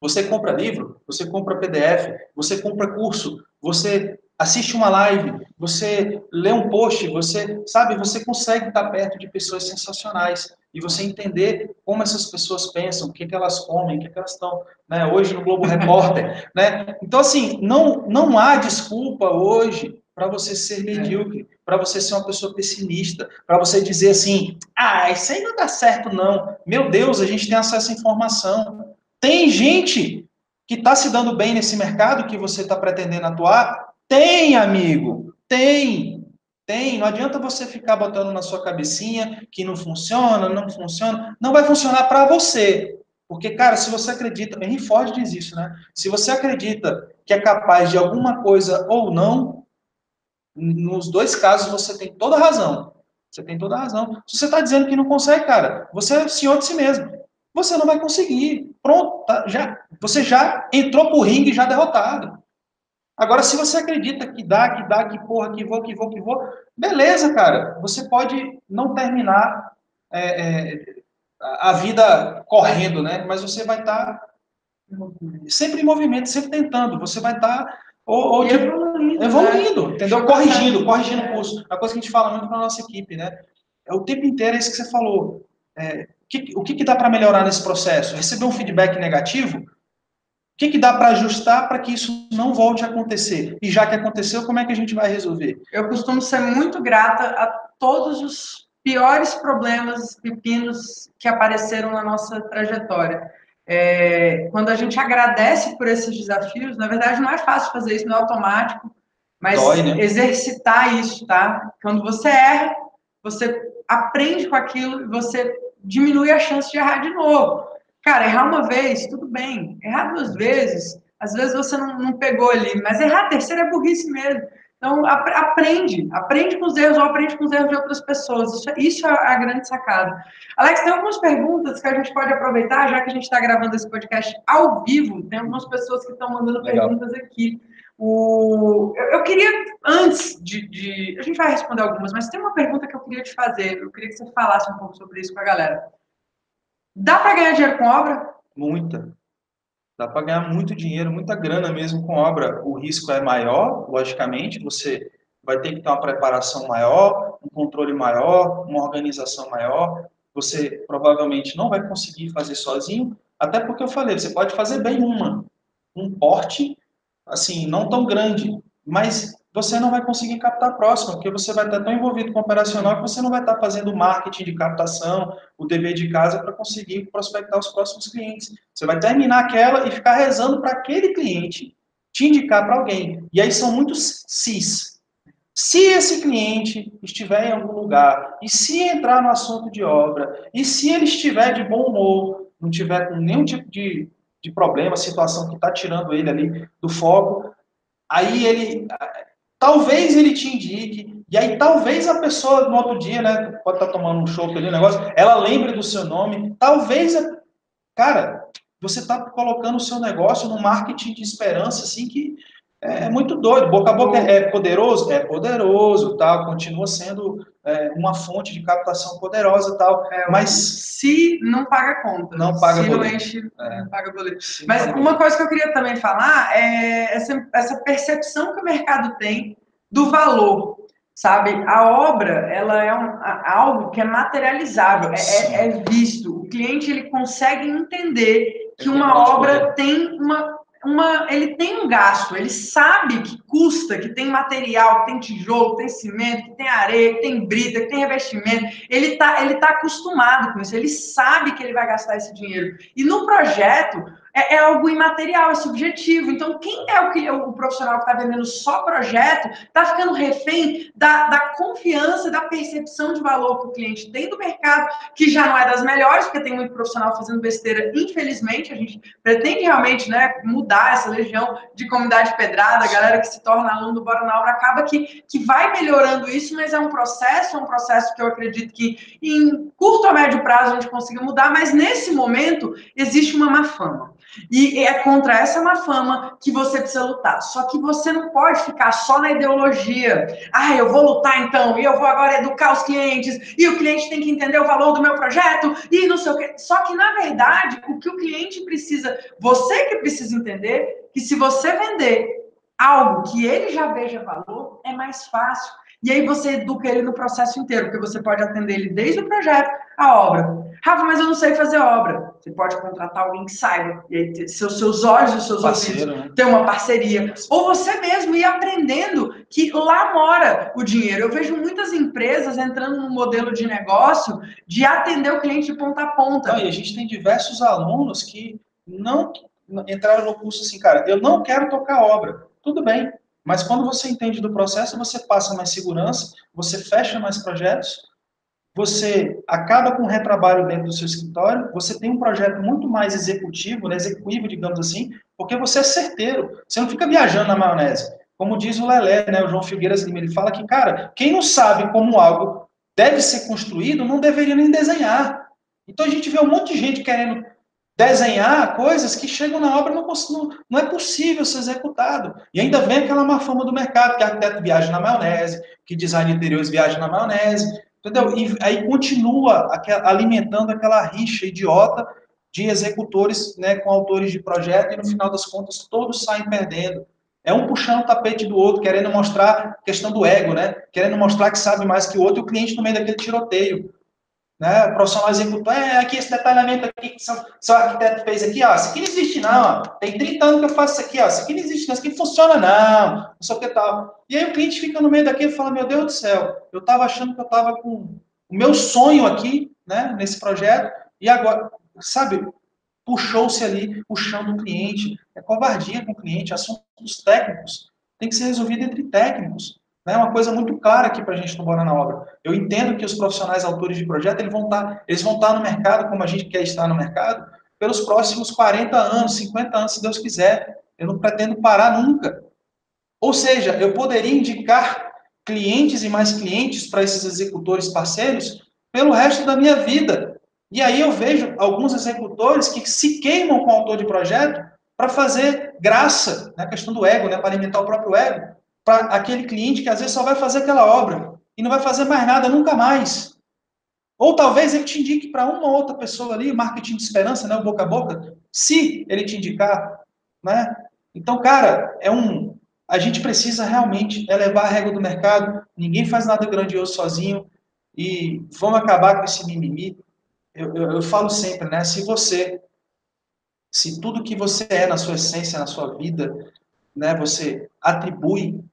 Você compra livro, você compra PDF, você compra curso, você assiste uma live, você lê um post, você, sabe, você consegue estar perto de pessoas sensacionais e você entender como essas pessoas pensam, o que, que elas comem, o que, que elas estão, né, hoje no Globo Repórter, né? Então, assim, não, não há desculpa hoje para você ser medíocre para você ser uma pessoa pessimista, para você dizer assim, ah, isso aí não dá certo não. Meu Deus, a gente tem acesso à informação. Tem gente que está se dando bem nesse mercado que você está pretendendo atuar? Tem, amigo, tem. Tem, não adianta você ficar botando na sua cabecinha que não funciona, não funciona. Não vai funcionar para você. Porque, cara, se você acredita, Henry Ford diz isso, né? Se você acredita que é capaz de alguma coisa ou não, nos dois casos você tem toda a razão. Você tem toda a razão. Se você está dizendo que não consegue, cara, você é senhor de si mesmo. Você não vai conseguir. Pronto, tá, já, você já entrou pro ringue já derrotado. Agora, se você acredita que dá, que dá, que porra, que vou, que vou, que vou, beleza, cara. Você pode não terminar é, é, a vida correndo, né? Mas você vai estar tá sempre em movimento, sempre tentando. Você vai estar tá, ou, ou evoluindo, evoluindo né? entendeu? Corrigindo, corrigindo o curso. A coisa que a gente fala muito para nossa equipe, né? É o tempo inteiro é isso que você falou. É, que, o que, que dá para melhorar nesse processo? Receber um feedback negativo? O que, que dá para ajustar para que isso não volte a acontecer? E já que aconteceu, como é que a gente vai resolver? Eu costumo ser muito grata a todos os piores problemas, pepinos que apareceram na nossa trajetória. É, quando a gente agradece por esses desafios, na verdade não é fácil fazer isso, não é automático, mas Dói, né? exercitar isso, tá? Quando você erra, você aprende com aquilo e você diminui a chance de errar de novo. Cara, errar uma vez, tudo bem. Errar duas vezes, às vezes você não, não pegou ali, mas errar a terceira é burrice mesmo. Então, ap aprende, aprende com os erros ou aprende com os erros de outras pessoas. Isso, isso é a grande sacada. Alex, tem algumas perguntas que a gente pode aproveitar, já que a gente está gravando esse podcast ao vivo. Tem algumas pessoas que estão mandando Legal. perguntas aqui. O... Eu, eu queria, antes de, de, A gente vai responder algumas, mas tem uma pergunta que eu queria te fazer. Eu queria que você falasse um pouco sobre isso com a galera. Dá para ganhar dinheiro com obra? Muita. Dá para ganhar muito dinheiro, muita grana mesmo com obra. O risco é maior, logicamente, você vai ter que ter uma preparação maior, um controle maior, uma organização maior. Você provavelmente não vai conseguir fazer sozinho, até porque eu falei, você pode fazer bem uma, um porte assim, não tão grande, mas você não vai conseguir captar a próxima, porque você vai estar tão envolvido com o operacional que você não vai estar fazendo marketing de captação, o dever de casa para conseguir prospectar os próximos clientes. Você vai terminar aquela e ficar rezando para aquele cliente te indicar para alguém. E aí são muitos cis. Se esse cliente estiver em algum lugar, e se entrar no assunto de obra, e se ele estiver de bom humor, não tiver com nenhum tipo de de problema, situação que está tirando ele ali do foco. Aí ele, talvez ele te indique, e aí talvez a pessoa no outro dia, né, pode estar tá tomando um choque ali, um negócio, ela lembre do seu nome, talvez, cara, você está colocando o seu negócio no marketing de esperança, assim, que é muito doido. Boca a boca é poderoso? É poderoso, tal, continua sendo é, uma fonte de captação poderosa, tal. É, mas se não paga conta, não paga se boleto. não enche, é. não paga boleto. mas uma coisa que eu queria também falar é essa, essa percepção que o mercado tem do valor. Sabe, a obra ela é um, algo que é materializável, é, é, é visto. O cliente ele consegue entender que uma obra tem uma uma, ele tem um gasto, ele sabe que custa, que tem material, que tem tijolo, que tem cimento, que tem areia, que tem brita, que tem revestimento. Ele está ele tá acostumado com isso, ele sabe que ele vai gastar esse dinheiro. E no projeto, é, é, algo imaterial, é subjetivo. Então, quem é o, que, o profissional que está vendendo só projeto está ficando refém da, da confiança, da percepção de valor que o cliente tem do mercado, que já não é das melhores, porque tem muito profissional fazendo besteira, infelizmente. A gente pretende realmente né, mudar essa legião de comunidade pedrada, a galera que se torna aluno do Bora na Obra, acaba que, que vai melhorando isso, mas é um processo, é um processo que eu acredito que em curto a médio prazo a gente consiga mudar, mas nesse momento existe uma má fama. E é contra essa má fama que você precisa lutar. Só que você não pode ficar só na ideologia. Ah, eu vou lutar então, e eu vou agora educar os clientes, e o cliente tem que entender o valor do meu projeto, e não sei o quê. Só que, na verdade, o que o cliente precisa, você que precisa entender, que se você vender algo que ele já veja valor, é mais fácil. E aí você educa ele no processo inteiro, porque você pode atender ele desde o projeto à obra. Rafa, mas eu não sei fazer obra. Você pode contratar alguém que saiba. E aí seus, seus olhos e seus Parceiro, ouvidos né? ter uma parceria. Ou você mesmo ir aprendendo que lá mora o dinheiro. Eu vejo muitas empresas entrando no modelo de negócio de atender o cliente de ponta a ponta. Não, e a gente tem diversos alunos que não entraram no curso assim, cara, eu não quero tocar obra. Tudo bem, mas quando você entende do processo, você passa mais segurança, você fecha mais projetos, você acaba com o retrabalho dentro do seu escritório, você tem um projeto muito mais executivo, né, digamos assim, porque você é certeiro, você não fica viajando na maionese. Como diz o Lelé, né, o João Figueiras Lima, ele fala que, cara, quem não sabe como algo deve ser construído, não deveria nem desenhar. Então a gente vê um monte de gente querendo desenhar coisas que chegam na obra não, não, não é possível ser executado. E ainda vem aquela má fama do mercado, que arquiteto viaja na maionese, que design de interiores viaja na maionese. Entendeu? E aí continua alimentando aquela rixa idiota de executores né, com autores de projeto e no final das contas todos saem perdendo. É um puxando o tapete do outro, querendo mostrar questão do ego, né? Querendo mostrar que sabe mais que o outro e o cliente no meio daquele tiroteio. Né? O profissional executor, é, aqui esse detalhamento aqui que seu, seu arquiteto fez aqui, ó, isso aqui não existe não, ó. tem 30 anos que eu faço isso aqui, ó, isso aqui não existe não, isso aqui não funciona não, não sei o que tal. E aí o cliente fica no meio daquilo e fala, meu Deus do céu, eu estava achando que eu estava com o meu sonho aqui, né, nesse projeto, e agora, sabe, puxou-se ali o chão do cliente. É covardia com o cliente, assuntos técnicos. Tem que ser resolvido entre técnicos. É né? uma coisa muito clara aqui para a gente no Bora na Obra. Eu entendo que os profissionais autores de projeto eles vão, estar, tá, eles vão estar tá no mercado, como a gente quer estar no mercado, pelos próximos 40 anos, 50 anos, se Deus quiser. Eu não pretendo parar nunca. Ou seja, eu poderia indicar clientes e mais clientes para esses executores parceiros pelo resto da minha vida. E aí eu vejo alguns executores que se queimam com o autor de projeto para fazer graça, na né, questão do ego, né, para alimentar o próprio ego, para aquele cliente que às vezes só vai fazer aquela obra e não vai fazer mais nada nunca mais. Ou talvez ele te indique para uma outra pessoa ali, marketing de esperança, né, o boca a boca, se ele te indicar, né? Então, cara, é um a gente precisa realmente elevar a régua do mercado. Ninguém faz nada grandioso sozinho e vamos acabar com esse mimimi eu, eu, eu falo sempre, né? Se você, se tudo que você é na sua essência, na sua vida, né, você atribui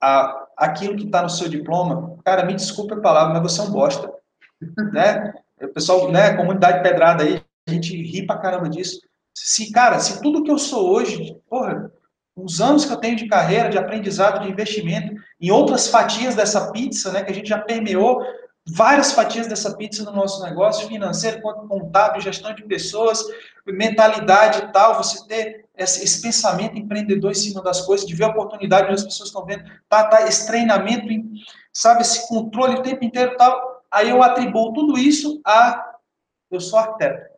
a aquilo que está no seu diploma, cara, me desculpe a palavra, mas você é um bosta, né? O pessoal, né, comunidade pedrada aí, a gente ri pra caramba disso. Se, cara, se tudo que eu sou hoje, porra, os anos que eu tenho de carreira, de aprendizado, de investimento, em outras fatias dessa pizza, né, que a gente já permeou várias fatias dessa pizza no nosso negócio, financeiro, quanto contábil, gestão de pessoas, mentalidade e tal, você ter esse, pensamento empreendedor em cima das coisas, de ver a oportunidade onde as pessoas estão vendo, tá, tá, esse treinamento, sabe, esse controle o tempo inteiro tal, aí eu atribuo tudo isso a eu sou arquiteto,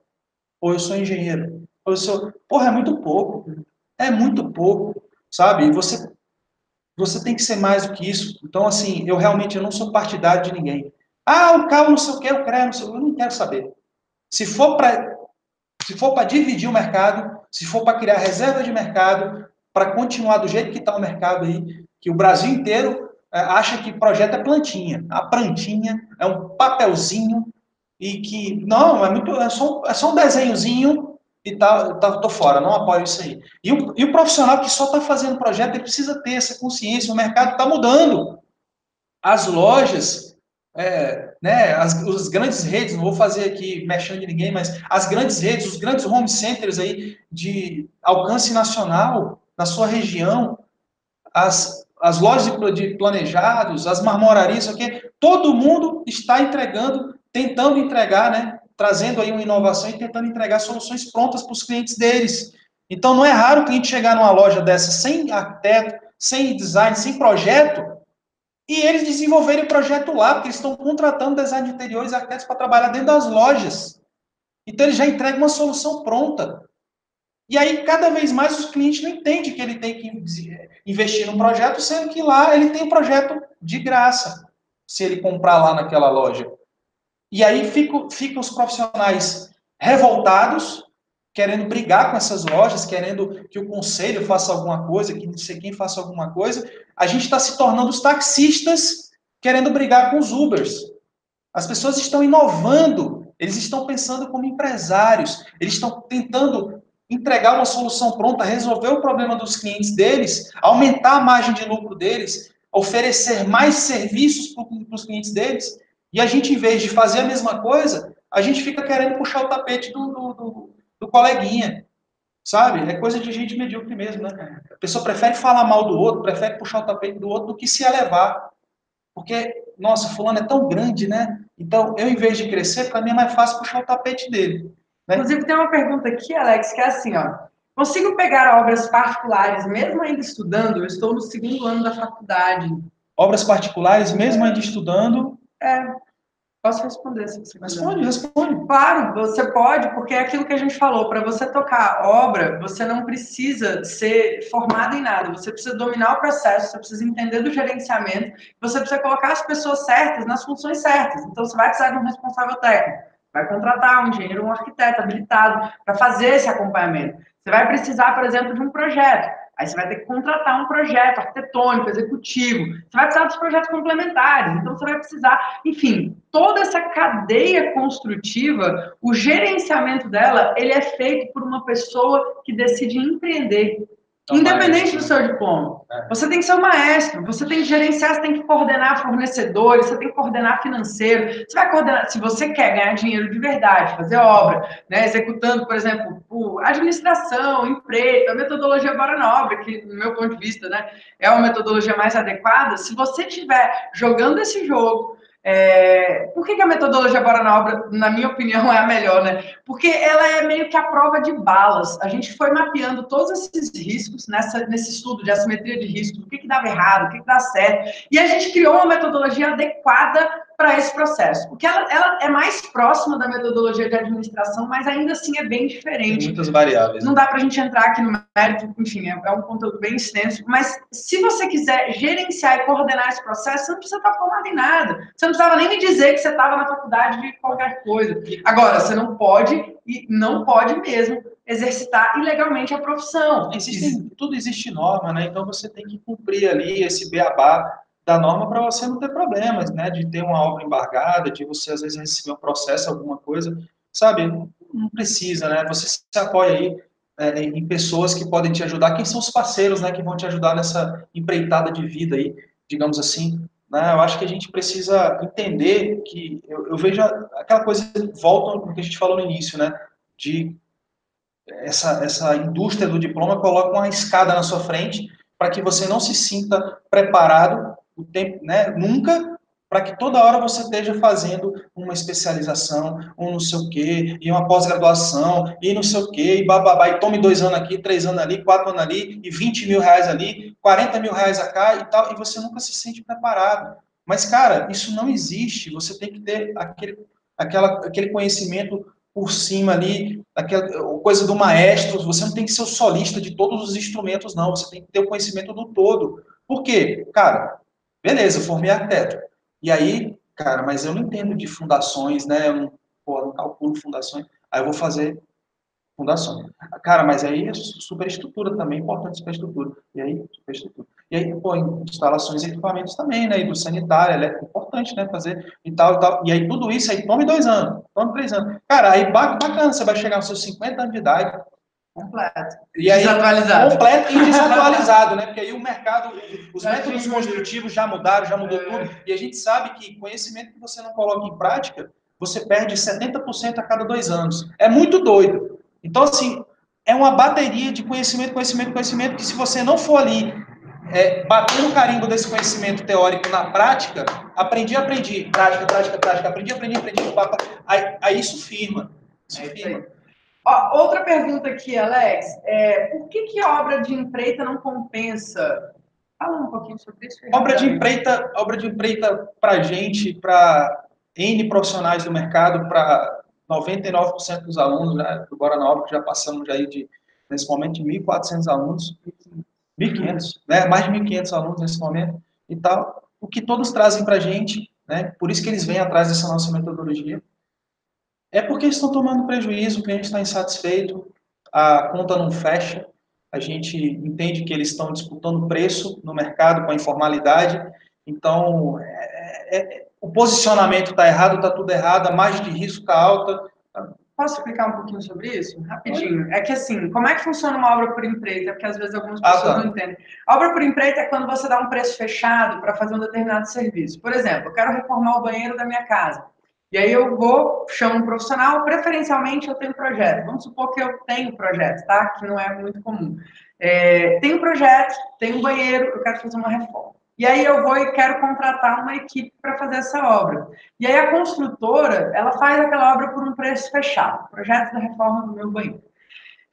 ou eu sou engenheiro, ou eu sou, porra, é muito pouco, é muito pouco, sabe, você você tem que ser mais do que isso. Então, assim, eu realmente eu não sou partidário de ninguém. Ah, o carro não sei o que, eu quero, não sei o que, eu não quero saber. Se for para se for para dividir o mercado, se for para criar reserva de mercado, para continuar do jeito que está o mercado aí, que o Brasil inteiro é, acha que projeto é plantinha. A plantinha é um papelzinho e que, não, é, muito, é, só, é só um desenhozinho e tá, tá, tô fora, não apoio isso aí. E o, e o profissional que só está fazendo projeto, ele precisa ter essa consciência, o mercado está mudando. As lojas é, né, as, as, grandes redes, não vou fazer aqui mexendo de ninguém, mas as grandes redes, os grandes home centers aí de alcance nacional na sua região, as, as lojas de, de planejados, as marmorarias, aqui, todo mundo está entregando, tentando entregar, né, trazendo aí uma inovação e tentando entregar soluções prontas para os clientes deles. Então não é raro o cliente chegar numa loja dessa sem arquiteto, sem design, sem projeto, e eles desenvolverem o projeto lá, porque eles estão contratando design de interiores e arquitetos para trabalhar dentro das lojas. Então, eles já entregam uma solução pronta. E aí, cada vez mais, os clientes não entendem que ele tem que investir no projeto, sendo que lá ele tem o um projeto de graça, se ele comprar lá naquela loja. E aí ficam fica os profissionais revoltados, querendo brigar com essas lojas, querendo que o conselho faça alguma coisa, que não sei quem faça alguma coisa, a gente está se tornando os taxistas querendo brigar com os Ubers. As pessoas estão inovando, eles estão pensando como empresários, eles estão tentando entregar uma solução pronta, resolver o problema dos clientes deles, aumentar a margem de lucro deles, oferecer mais serviços para os clientes deles, e a gente, em vez de fazer a mesma coisa, a gente fica querendo puxar o tapete do, do, do do coleguinha. Sabe? É coisa de gente medíocre mesmo, né? A pessoa prefere falar mal do outro, prefere puxar o tapete do outro do que se elevar. Porque, nossa, fulano é tão grande, né? Então, eu, em vez de crescer, para mim é mais fácil puxar o tapete dele. Né? Inclusive, tem uma pergunta aqui, Alex, que é assim, ó. Consigo pegar obras particulares, mesmo ainda estudando? Eu estou no segundo ano da faculdade. Obras particulares, mesmo ainda estudando? É. Posso responder se você Responde, responde. Claro, você pode, porque é aquilo que a gente falou. Para você tocar obra, você não precisa ser formado em nada. Você precisa dominar o processo, você precisa entender do gerenciamento, você precisa colocar as pessoas certas nas funções certas. Então, você vai precisar de um responsável técnico, vai contratar um engenheiro, um arquiteto habilitado para fazer esse acompanhamento. Você vai precisar, por exemplo, de um projeto. Aí você vai ter que contratar um projeto arquitetônico, executivo. Você vai precisar dos projetos complementares. Então, você vai precisar, enfim, toda essa cadeia construtiva, o gerenciamento dela, ele é feito por uma pessoa que decide empreender. Independente do seu diploma. É. Você tem que ser um maestro, você tem que gerenciar, você tem que coordenar fornecedores, você tem que coordenar financeiro. Você vai coordenar, se você quer ganhar dinheiro de verdade, fazer obra, né, executando, por exemplo, administração, emprego, a metodologia Bora Nobre, que, no meu ponto de vista, né, é uma metodologia mais adequada. Se você estiver jogando esse jogo, é, por que, que, a metodologia Bora na Obra, na minha opinião, é a melhor, né? Porque ela é meio que a prova de balas. A gente foi mapeando todos esses riscos nessa, nesse estudo de assimetria de risco, o que, que dava errado, o que, que dá certo, e a gente criou uma metodologia adequada para esse processo. Porque ela, ela, é mais próxima da metodologia de administração, mas ainda assim é bem diferente. Tem muitas variáveis. Não dá para a gente entrar aqui no mérito, enfim, é, é, um conteúdo bem extenso, mas se você quiser gerenciar e coordenar esse processo, você não precisa estar formado em nada. Você não precisava nem me dizer que você estava na faculdade de qualquer coisa. Agora, você não pode, e não pode mesmo, exercitar ilegalmente a profissão. Existe, tudo existe norma, né? Então você tem que cumprir ali esse beabá da norma para você não ter problemas, né? De ter uma obra embargada, de você às vezes receber um processo, alguma coisa, sabe? Não precisa, né? Você se apoia aí é, em pessoas que podem te ajudar. Quem são os parceiros, né? Que vão te ajudar nessa empreitada de vida aí, digamos assim. Né? Eu acho que a gente precisa entender que eu, eu vejo aquela coisa volta no que a gente falou no início, né? De essa, essa indústria do diploma coloca uma escada na sua frente para que você não se sinta preparado tempo, né, nunca para que toda hora você esteja fazendo uma especialização, um não sei o quê, e uma pós-graduação, e não sei o quê, e bababá, e tome dois anos aqui, três anos ali, quatro anos ali, e 20 mil reais ali, 40 mil reais acá e tal, e você nunca se sente preparado. Mas, cara, isso não existe, você tem que ter aquele, aquela, aquele conhecimento por cima ali, aquela coisa do maestro, você não tem que ser o solista de todos os instrumentos, não, você tem que ter o conhecimento do todo. Por quê? Cara, Beleza, eu formei arquiteto. E aí, cara, mas eu não entendo de fundações, né? Eu não, pô, não calculo fundações. Aí eu vou fazer fundações. Cara, mas aí é superestrutura também, importante superestrutura. E aí, superestrutura. E aí, pô, instalações e equipamentos também, né? E do sanitário, é importante, né? Fazer e tal e tal. E aí, tudo isso aí, tome dois anos, tome três anos. Cara, aí bacana, você vai chegar aos seus 50 anos de idade, Completo. E aí, desatualizado. Completo e desatualizado, né? Porque aí o mercado, os métodos construtivos já mudaram, já mudou tudo. E a gente sabe que conhecimento que você não coloca em prática, você perde 70% a cada dois anos. É muito doido. Então, assim, é uma bateria de conhecimento, conhecimento, conhecimento, que se você não for ali é, bater no carimbo desse conhecimento teórico na prática, aprendi, aprendi, prática, prática, prática, aprendi, aprendi, aprendi, aí, aí isso firma. Isso é firma. Ó, outra pergunta aqui, Alex. É, por que, que a obra de empreita não compensa? Fala um pouquinho sobre isso. Obra de empreita, obra de empreita para gente, para N profissionais do mercado, para 99% dos alunos, né, do Bora na Obra, que já passamos aí de, nesse momento, de 1.400 alunos, 1.500, né, mais de 1.500 alunos nesse momento e tal, o que todos trazem para a gente, né, por isso que eles vêm atrás dessa nossa metodologia, é porque estão tomando prejuízo, o cliente está insatisfeito, a conta não fecha, a gente entende que eles estão disputando preço no mercado com a informalidade, então é, é, o posicionamento está errado, está tudo errado, a margem de risco está alta. Posso explicar um pouquinho sobre isso? Rapidinho. É que assim, como é que funciona uma obra por empreita? Porque às vezes algumas pessoas ah, tá. não entendem. A obra por empreita é quando você dá um preço fechado para fazer um determinado serviço. Por exemplo, eu quero reformar o banheiro da minha casa. E aí eu vou, chamo um profissional, preferencialmente eu tenho projeto. Vamos supor que eu tenho projeto, tá? Que não é muito comum. É, tenho projeto, tenho um banheiro, eu quero fazer uma reforma. E aí eu vou e quero contratar uma equipe para fazer essa obra. E aí a construtora, ela faz aquela obra por um preço fechado, projeto da reforma do meu banheiro.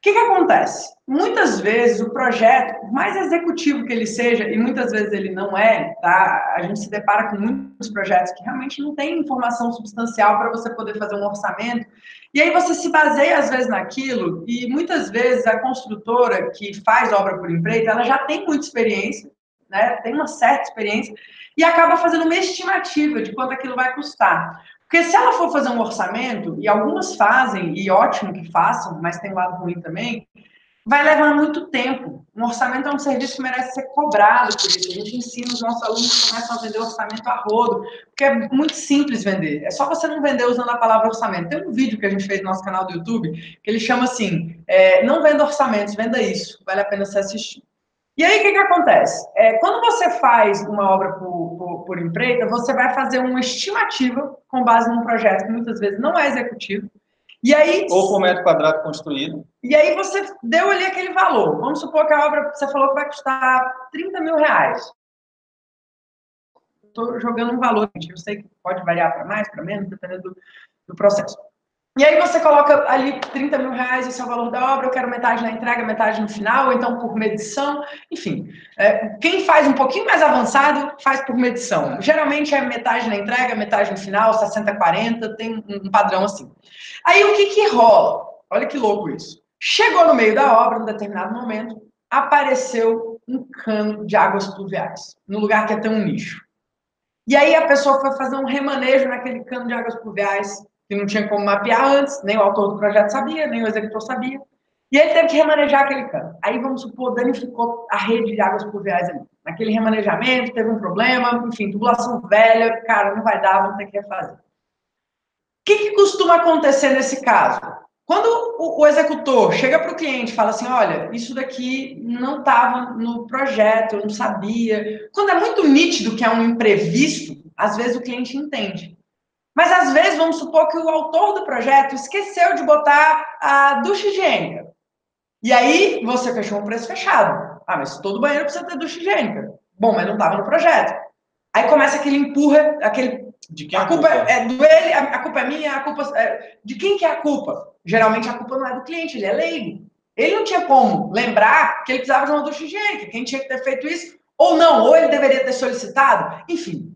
Que, que acontece? Muitas vezes o projeto, por mais executivo que ele seja, e muitas vezes ele não é, tá? A gente se depara com muitos projetos que realmente não tem informação substancial para você poder fazer um orçamento. E aí você se baseia às vezes naquilo, e muitas vezes a construtora que faz obra por empreita, ela já tem muita experiência, né? Tem uma certa experiência, e acaba fazendo uma estimativa de quanto aquilo vai custar. Porque se ela for fazer um orçamento, e algumas fazem, e ótimo que façam, mas tem um lado ruim também, vai levar muito tempo. Um orçamento é um serviço que merece ser cobrado por isso. A gente ensina os nossos alunos que começam a vender orçamento a rodo, porque é muito simples vender. É só você não vender usando a palavra orçamento. Tem um vídeo que a gente fez no nosso canal do YouTube, que ele chama assim, é, não venda orçamentos, venda isso. Vale a pena você assistir. E aí, o que, que acontece? É, quando você faz uma obra por, por, por, empreita, você vai fazer uma estimativa com base num projeto que muitas vezes não é executivo. E aí, Ou por metro quadrado construído. E aí você deu ali aquele valor. Vamos supor que a obra, você falou que vai custar 30 mil reais. Estou jogando um valor, eu sei que pode variar para mais, para menos, dependendo do, do processo. E aí você coloca ali 30 mil reais, esse é o valor da obra, eu quero metade na entrega, metade no final, ou então por medição, enfim. É, quem faz um pouquinho mais avançado, faz por medição. Geralmente é metade na entrega, metade no final, 60, 40, tem um padrão assim. Aí o que que rola? Olha que louco isso. Chegou no meio da obra, em determinado momento, apareceu um cano de águas pluviais, no lugar que é ter um nicho. E aí a pessoa foi fazer um remanejo naquele cano de águas pluviais, que não tinha como mapear antes, nem o autor do projeto sabia, nem o executor sabia. E ele teve que remanejar aquele cano. Aí, vamos supor, danificou a rede de águas pluviais ali. Naquele remanejamento, teve um problema, enfim, tubulação velha, cara, não vai dar, vamos ter que refazer. O que, que costuma acontecer nesse caso? Quando o, o executor chega para o cliente e fala assim, olha, isso daqui não estava no projeto, eu não sabia. Quando é muito nítido que é um imprevisto, às vezes o cliente entende. Mas às vezes, vamos supor que o autor do projeto esqueceu de botar a ducha higiênica. E aí você fechou um preço fechado. Ah, mas todo banheiro precisa ter ducha higiênica. Bom, mas não estava no projeto. Aí começa aquele empurra, aquele. De quem a, a culpa, culpa? é do ele, a, a culpa é minha, a culpa é, de quem que é a culpa? Geralmente a culpa não é do cliente, ele é leigo. Ele não tinha como lembrar que ele precisava de uma ducha higiênica. Quem tinha que ter feito isso? Ou não, ou ele deveria ter solicitado. Enfim,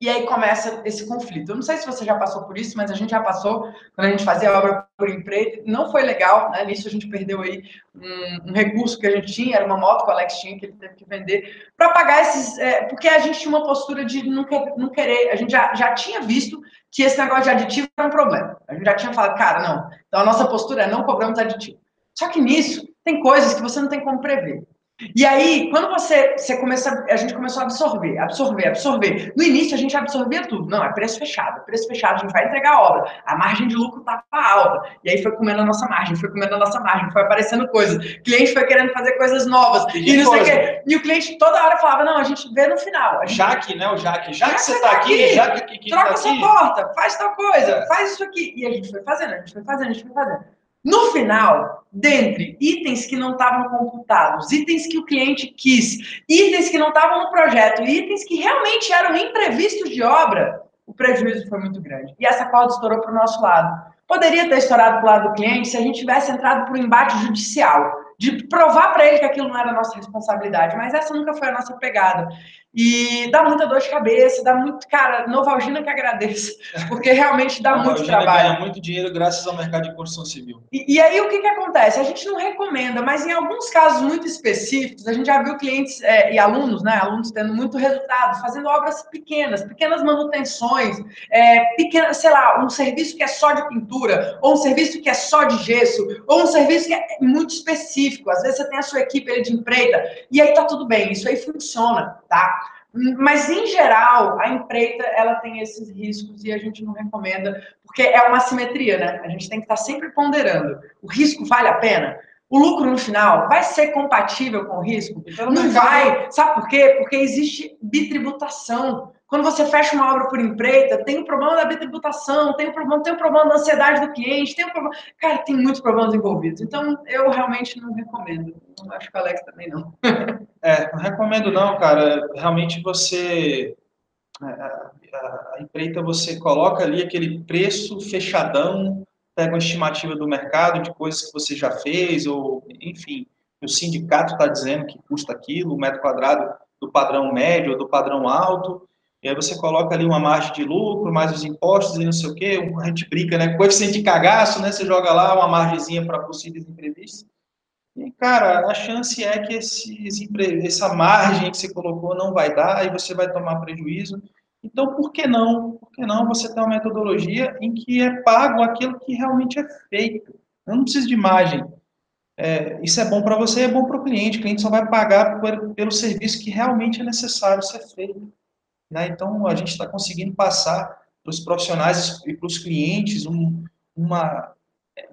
e aí começa esse conflito. Eu não sei se você já passou por isso, mas a gente já passou quando a gente fazia obra por emprego. Não foi legal, né? Nisso a gente perdeu aí um, um, recurso que a gente tinha, era uma moto que o Alex tinha, que ele teve que vender, para pagar esses. É, porque a gente tinha uma postura de não, não querer. A gente já, já tinha visto que esse negócio de aditivo era um problema. A gente já tinha falado, cara, não. Então a nossa postura é não cobramos aditivo. Só que nisso tem coisas que você não tem como prever. E aí, quando você, você começa, a gente começou a absorver, absorver, absorver. No início a gente absorvia tudo. Não, é preço fechado, preço fechado, a gente vai entregar a obra. A margem de lucro estava alta. E aí foi comendo a nossa margem, foi comendo a nossa margem, foi aparecendo coisas. O cliente foi querendo fazer coisas novas. E, não sei o quê. E o cliente toda hora falava: não, a gente vê no final. Gente... Jaque, né? O Jaque. Já que você está aqui, já que, que troca tá sua aqui. porta, faz tal coisa, é. faz isso aqui. E a gente foi fazendo, a gente foi fazendo, a gente foi fazendo. No final, dentre itens que não estavam computados, itens que o cliente quis, itens que não estavam no projeto, itens que realmente eram imprevistos de obra, o prejuízo foi muito grande. E essa corda estourou para o nosso lado. Poderia ter estourado para o lado do cliente se a gente tivesse entrado por um embate judicial, de provar para ele que aquilo não era nossa responsabilidade, mas essa nunca foi a nossa pegada. E dá muita dor de cabeça, dá muito. Cara, Novalgina que agradeça, porque realmente dá muito trabalho. ganha muito dinheiro graças ao mercado de construção civil. E, e, aí o que, que acontece? A gente não recomenda, mas em alguns casos muito específicos, a gente já viu clientes é, e alunos, né? Alunos tendo muito resultado, fazendo obras pequenas, pequenas manutenções, é, pequena, sei lá, um serviço que é só de pintura, ou um serviço que é só de gesso, ou um serviço que é muito específico. Às vezes você tem a sua equipe ali de empreita, e aí tá tudo bem, isso aí funciona, tá? Mas, em geral, a empreita, ela tem esses riscos e a gente não recomenda, porque é uma simetria, né? A gente tem que estar sempre ponderando. O risco vale a pena? O lucro no final vai ser compatível com o risco? Então, não vai. Sabe por quê? Porque existe bitributação. Quando você fecha uma obra por empreita, tem o problema da bitributação, tem o problema, tem o problema da ansiedade do cliente, tem o problema. Cara, tem muitos problemas envolvidos. Então, eu realmente não recomendo. Não acho que o Alex também não. é, não recomendo não, cara. Realmente você. A, a empreita você coloca ali aquele preço fechadão, pega uma estimativa do mercado de coisas que você já fez, ou, enfim, o sindicato está dizendo que custa aquilo, o metro quadrado do padrão médio ou do padrão alto, e aí você coloca ali uma margem de lucro, mais os impostos e não sei o quê, a gente brinca, né? Coeficiente de cagaço, né? Você joga lá uma margemzinha para possíveis imprevistos. E, cara, a chance é que esses, essa margem que você colocou não vai dar e você vai tomar prejuízo. Então, por que não? Por que não você ter uma metodologia em que é pago aquilo que realmente é feito? Eu não preciso de margem. É, isso é bom para você, é bom para o cliente. O cliente só vai pagar por, pelo serviço que realmente é necessário ser feito. Né? Então, a gente está conseguindo passar para os profissionais e para os clientes um, uma,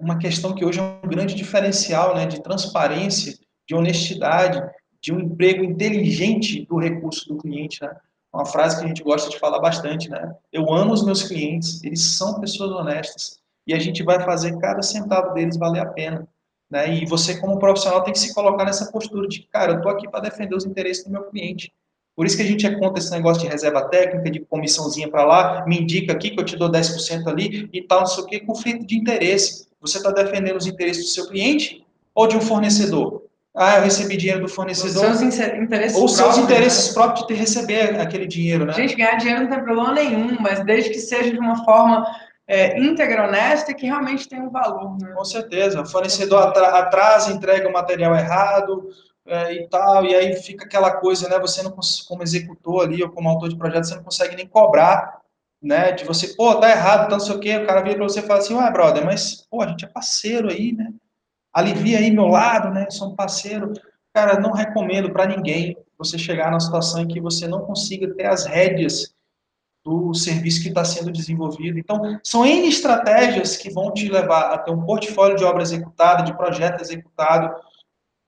uma questão que hoje é um grande diferencial né? de transparência, de honestidade, de um emprego inteligente do recurso do cliente. Né? Uma frase que a gente gosta de falar bastante. Né? Eu amo os meus clientes, eles são pessoas honestas e a gente vai fazer cada centavo deles valer a pena. Né? E você, como profissional, tem que se colocar nessa postura de, cara, eu estou aqui para defender os interesses do meu cliente. Por isso que a gente é contra esse negócio de reserva técnica, de comissãozinha para lá, me indica aqui que eu te dou 10% ali e tal, não sei o que, conflito de interesse. Você está defendendo os interesses do seu cliente ou de um fornecedor? Ah, eu recebi dinheiro do fornecedor. Os seus interesses Ou seus próprios, interesses né? próprios de receber aquele dinheiro, né? Gente, ganhar dinheiro não tem problema nenhum, mas desde que seja de uma forma é, íntegra, honesta e que realmente tenha um valor. Né? Com certeza. O fornecedor atrasa, entrega o material errado, é, e tal, e aí fica aquela coisa, né? Você não como executor ali ou como autor de projeto, você não consegue nem cobrar, né? De você, pô, tá errado, então não sei o quê. O cara vira para você e fala assim, ué, brother, mas pô, a gente é parceiro aí, né? Alivia aí meu lado, né? Sou um parceiro. Cara, não recomendo para ninguém você chegar na situação em que você não consiga ter as rédeas do serviço que está sendo desenvolvido. Então, são N estratégias que vão te levar a ter um portfólio de obra executada, de projeto executado,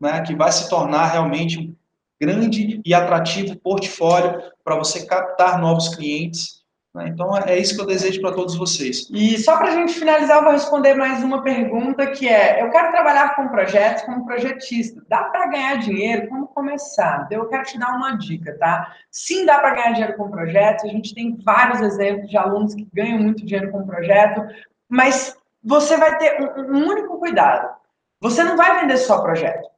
né, que vai se tornar realmente um grande e atrativo portfólio para você captar novos clientes. Né? Então, é isso que eu desejo para todos vocês. E só para a gente finalizar, eu vou responder mais uma pergunta que é: eu quero trabalhar com projetos como projetista. Dá para ganhar dinheiro? Como começar? Eu quero te dar uma dica, tá? Sim, dá para ganhar dinheiro com projetos. A gente tem vários exemplos de alunos que ganham muito dinheiro com projeto, mas você vai ter um, um único cuidado. Você não vai vender só projeto.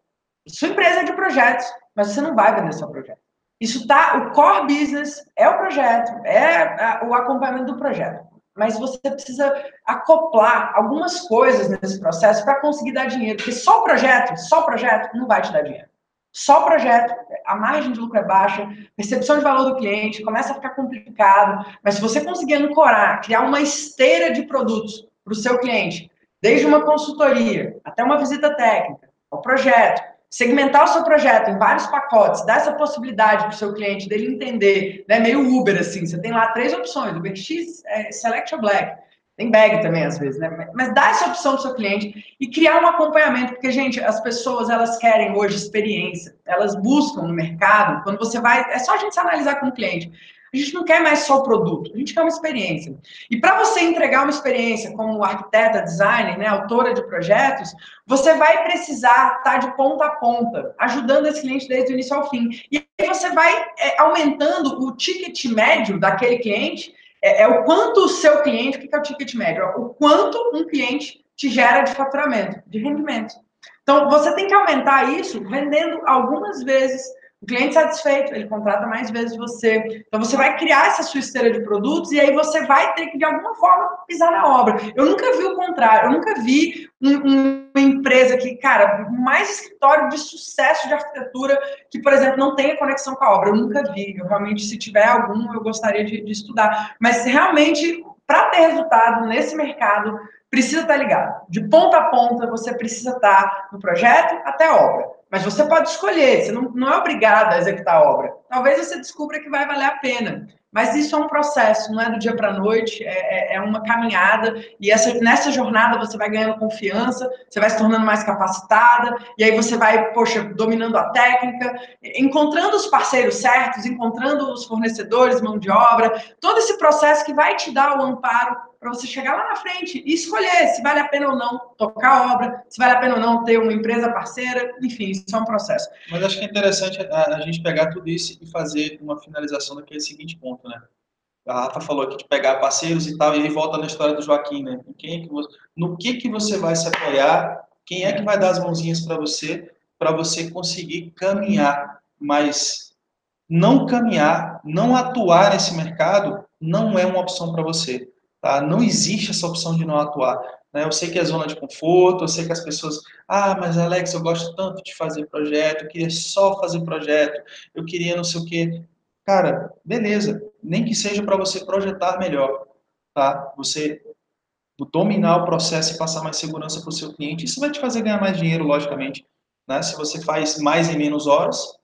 Sua empresa é de projetos, mas você não vai vender seu projeto. Isso tá, o core business é o projeto, é o acompanhamento do projeto. Mas você precisa acoplar algumas coisas nesse processo para conseguir dar dinheiro, porque só o projeto, só o projeto não vai te dar dinheiro. Só o projeto, a margem de lucro é baixa, percepção de valor do cliente começa a ficar complicado, mas se você conseguir ancorar, criar uma esteira de produtos para o seu cliente, desde uma consultoria até uma visita técnica, o projeto, segmentar o seu projeto em vários pacotes, dar essa possibilidade para o seu cliente dele entender, né, meio Uber assim, você tem lá três opções, Uber X, é, Select ou Black, tem bag também às vezes, né, mas dá essa opção para o seu cliente e criar um acompanhamento, porque gente, as pessoas elas querem hoje experiência, elas buscam no mercado, quando você vai, é só a gente se analisar com o cliente, a gente não quer mais só o produto, a gente quer uma experiência. E para você entregar uma experiência como arquiteta, designer, né, autora de projetos, você vai precisar estar tá de ponta a ponta, ajudando esse cliente desde o início ao fim. E aí você vai é, aumentando o ticket médio daquele cliente, é, é, o quanto o seu cliente, o que é o ticket médio? O quanto um cliente te gera de faturamento, de rendimento. Então, você tem que aumentar isso vendendo algumas vezes o cliente satisfeito, ele contrata mais vezes você. Então, você vai criar essa sua esteira de produtos e aí você vai ter que, de alguma forma, pisar na obra. Eu nunca vi o contrário. Eu nunca vi um, uma empresa que, cara, mais escritório de sucesso de arquitetura que, por exemplo, não tenha conexão com a obra. Eu nunca vi. Eu realmente, se tiver algum, eu gostaria de, de estudar. Mas, realmente, para ter resultado nesse mercado, precisa estar ligado. De ponta a ponta, você precisa estar no projeto até a obra. Mas você pode escolher, você não, não é obrigado a executar a obra. Talvez você descubra que vai valer a pena. Mas isso é um processo, não é do dia para a noite, é, é, é, uma caminhada. E essa, nessa jornada você vai ganhando confiança, você vai se tornando mais capacitada, e aí você vai, poxa, dominando a técnica, encontrando os parceiros certos, encontrando os fornecedores, mão de obra, todo esse processo que vai te dar o amparo para você chegar lá na frente e escolher se vale a pena ou não tocar a obra, se vale a pena ou não ter uma empresa parceira, enfim, isso é um processo. Mas acho que é interessante a, a gente pegar tudo isso e fazer uma finalização daquele seguinte ponto, né? a Rafa falou aqui de pegar parceiros e tal, e aí volta na história do Joaquim, né? Quem é que você, no que que você vai se apoiar? Quem é que vai dar as mãozinhas para você, para você conseguir caminhar? Mas não caminhar, não atuar nesse mercado, não é uma opção para você. Tá? Não existe essa opção de não atuar. Né? Eu sei que é zona de conforto, eu sei que as pessoas, ah, mas Alex, eu gosto tanto de fazer projeto, eu queria só fazer projeto, eu queria não sei o quê. Cara, beleza, nem que seja para você projetar melhor, tá? Você dominar o processo e passar mais segurança para o seu cliente, isso vai te fazer ganhar mais dinheiro, logicamente. Né? Se você faz mais em menos horas,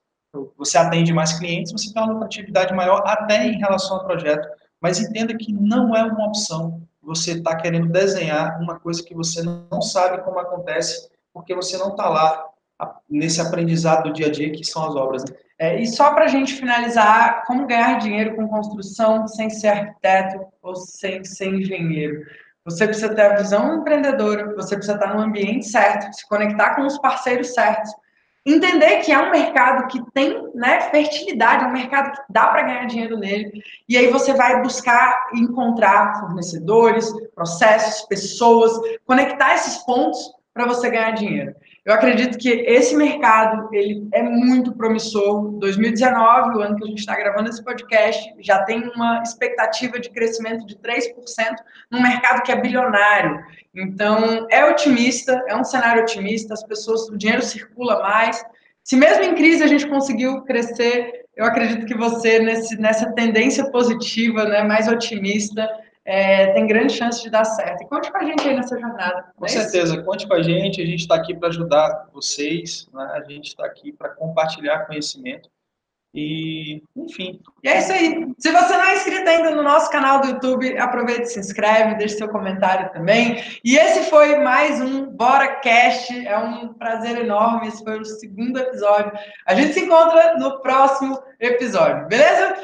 você atende mais clientes, você tem uma lucratividade maior até em relação ao projeto. Mas entenda que não é uma opção você estar tá querendo desenhar uma coisa que você não sabe como acontece, porque você não está lá nesse aprendizado do dia a dia que são as obras. Né? É, e só para a gente finalizar, como ganhar dinheiro com construção sem ser arquiteto ou sem ser engenheiro? Você precisa ter a visão empreendedora, você precisa estar no ambiente certo, se conectar com os parceiros certos, entender que é um mercado que tem né, fertilidade, é um mercado que dá para ganhar dinheiro nele, e aí você vai buscar encontrar fornecedores, processos, pessoas, conectar esses pontos para você ganhar dinheiro. Eu acredito que esse mercado ele é muito promissor. 2019, o ano que a gente está gravando esse podcast, já tem uma expectativa de crescimento de 3% num mercado que é bilionário. Então, é otimista, é um cenário otimista, as pessoas, o dinheiro circula mais. Se mesmo em crise a gente conseguiu crescer, eu acredito que você, nesse, nessa tendência positiva, né, mais otimista, é, tem grande chance de dar certo. E conte com a gente aí nessa jornada. Com é certeza, isso? conte com a gente. A gente está aqui para ajudar vocês, né? a gente está aqui para compartilhar conhecimento. E, enfim. E é isso aí. Se você não é inscrito ainda no nosso canal do YouTube, aproveite e se inscreve, deixe seu comentário também. E esse foi mais um Bora Cast. É um prazer enorme. Esse foi o segundo episódio. A gente se encontra no próximo episódio, beleza?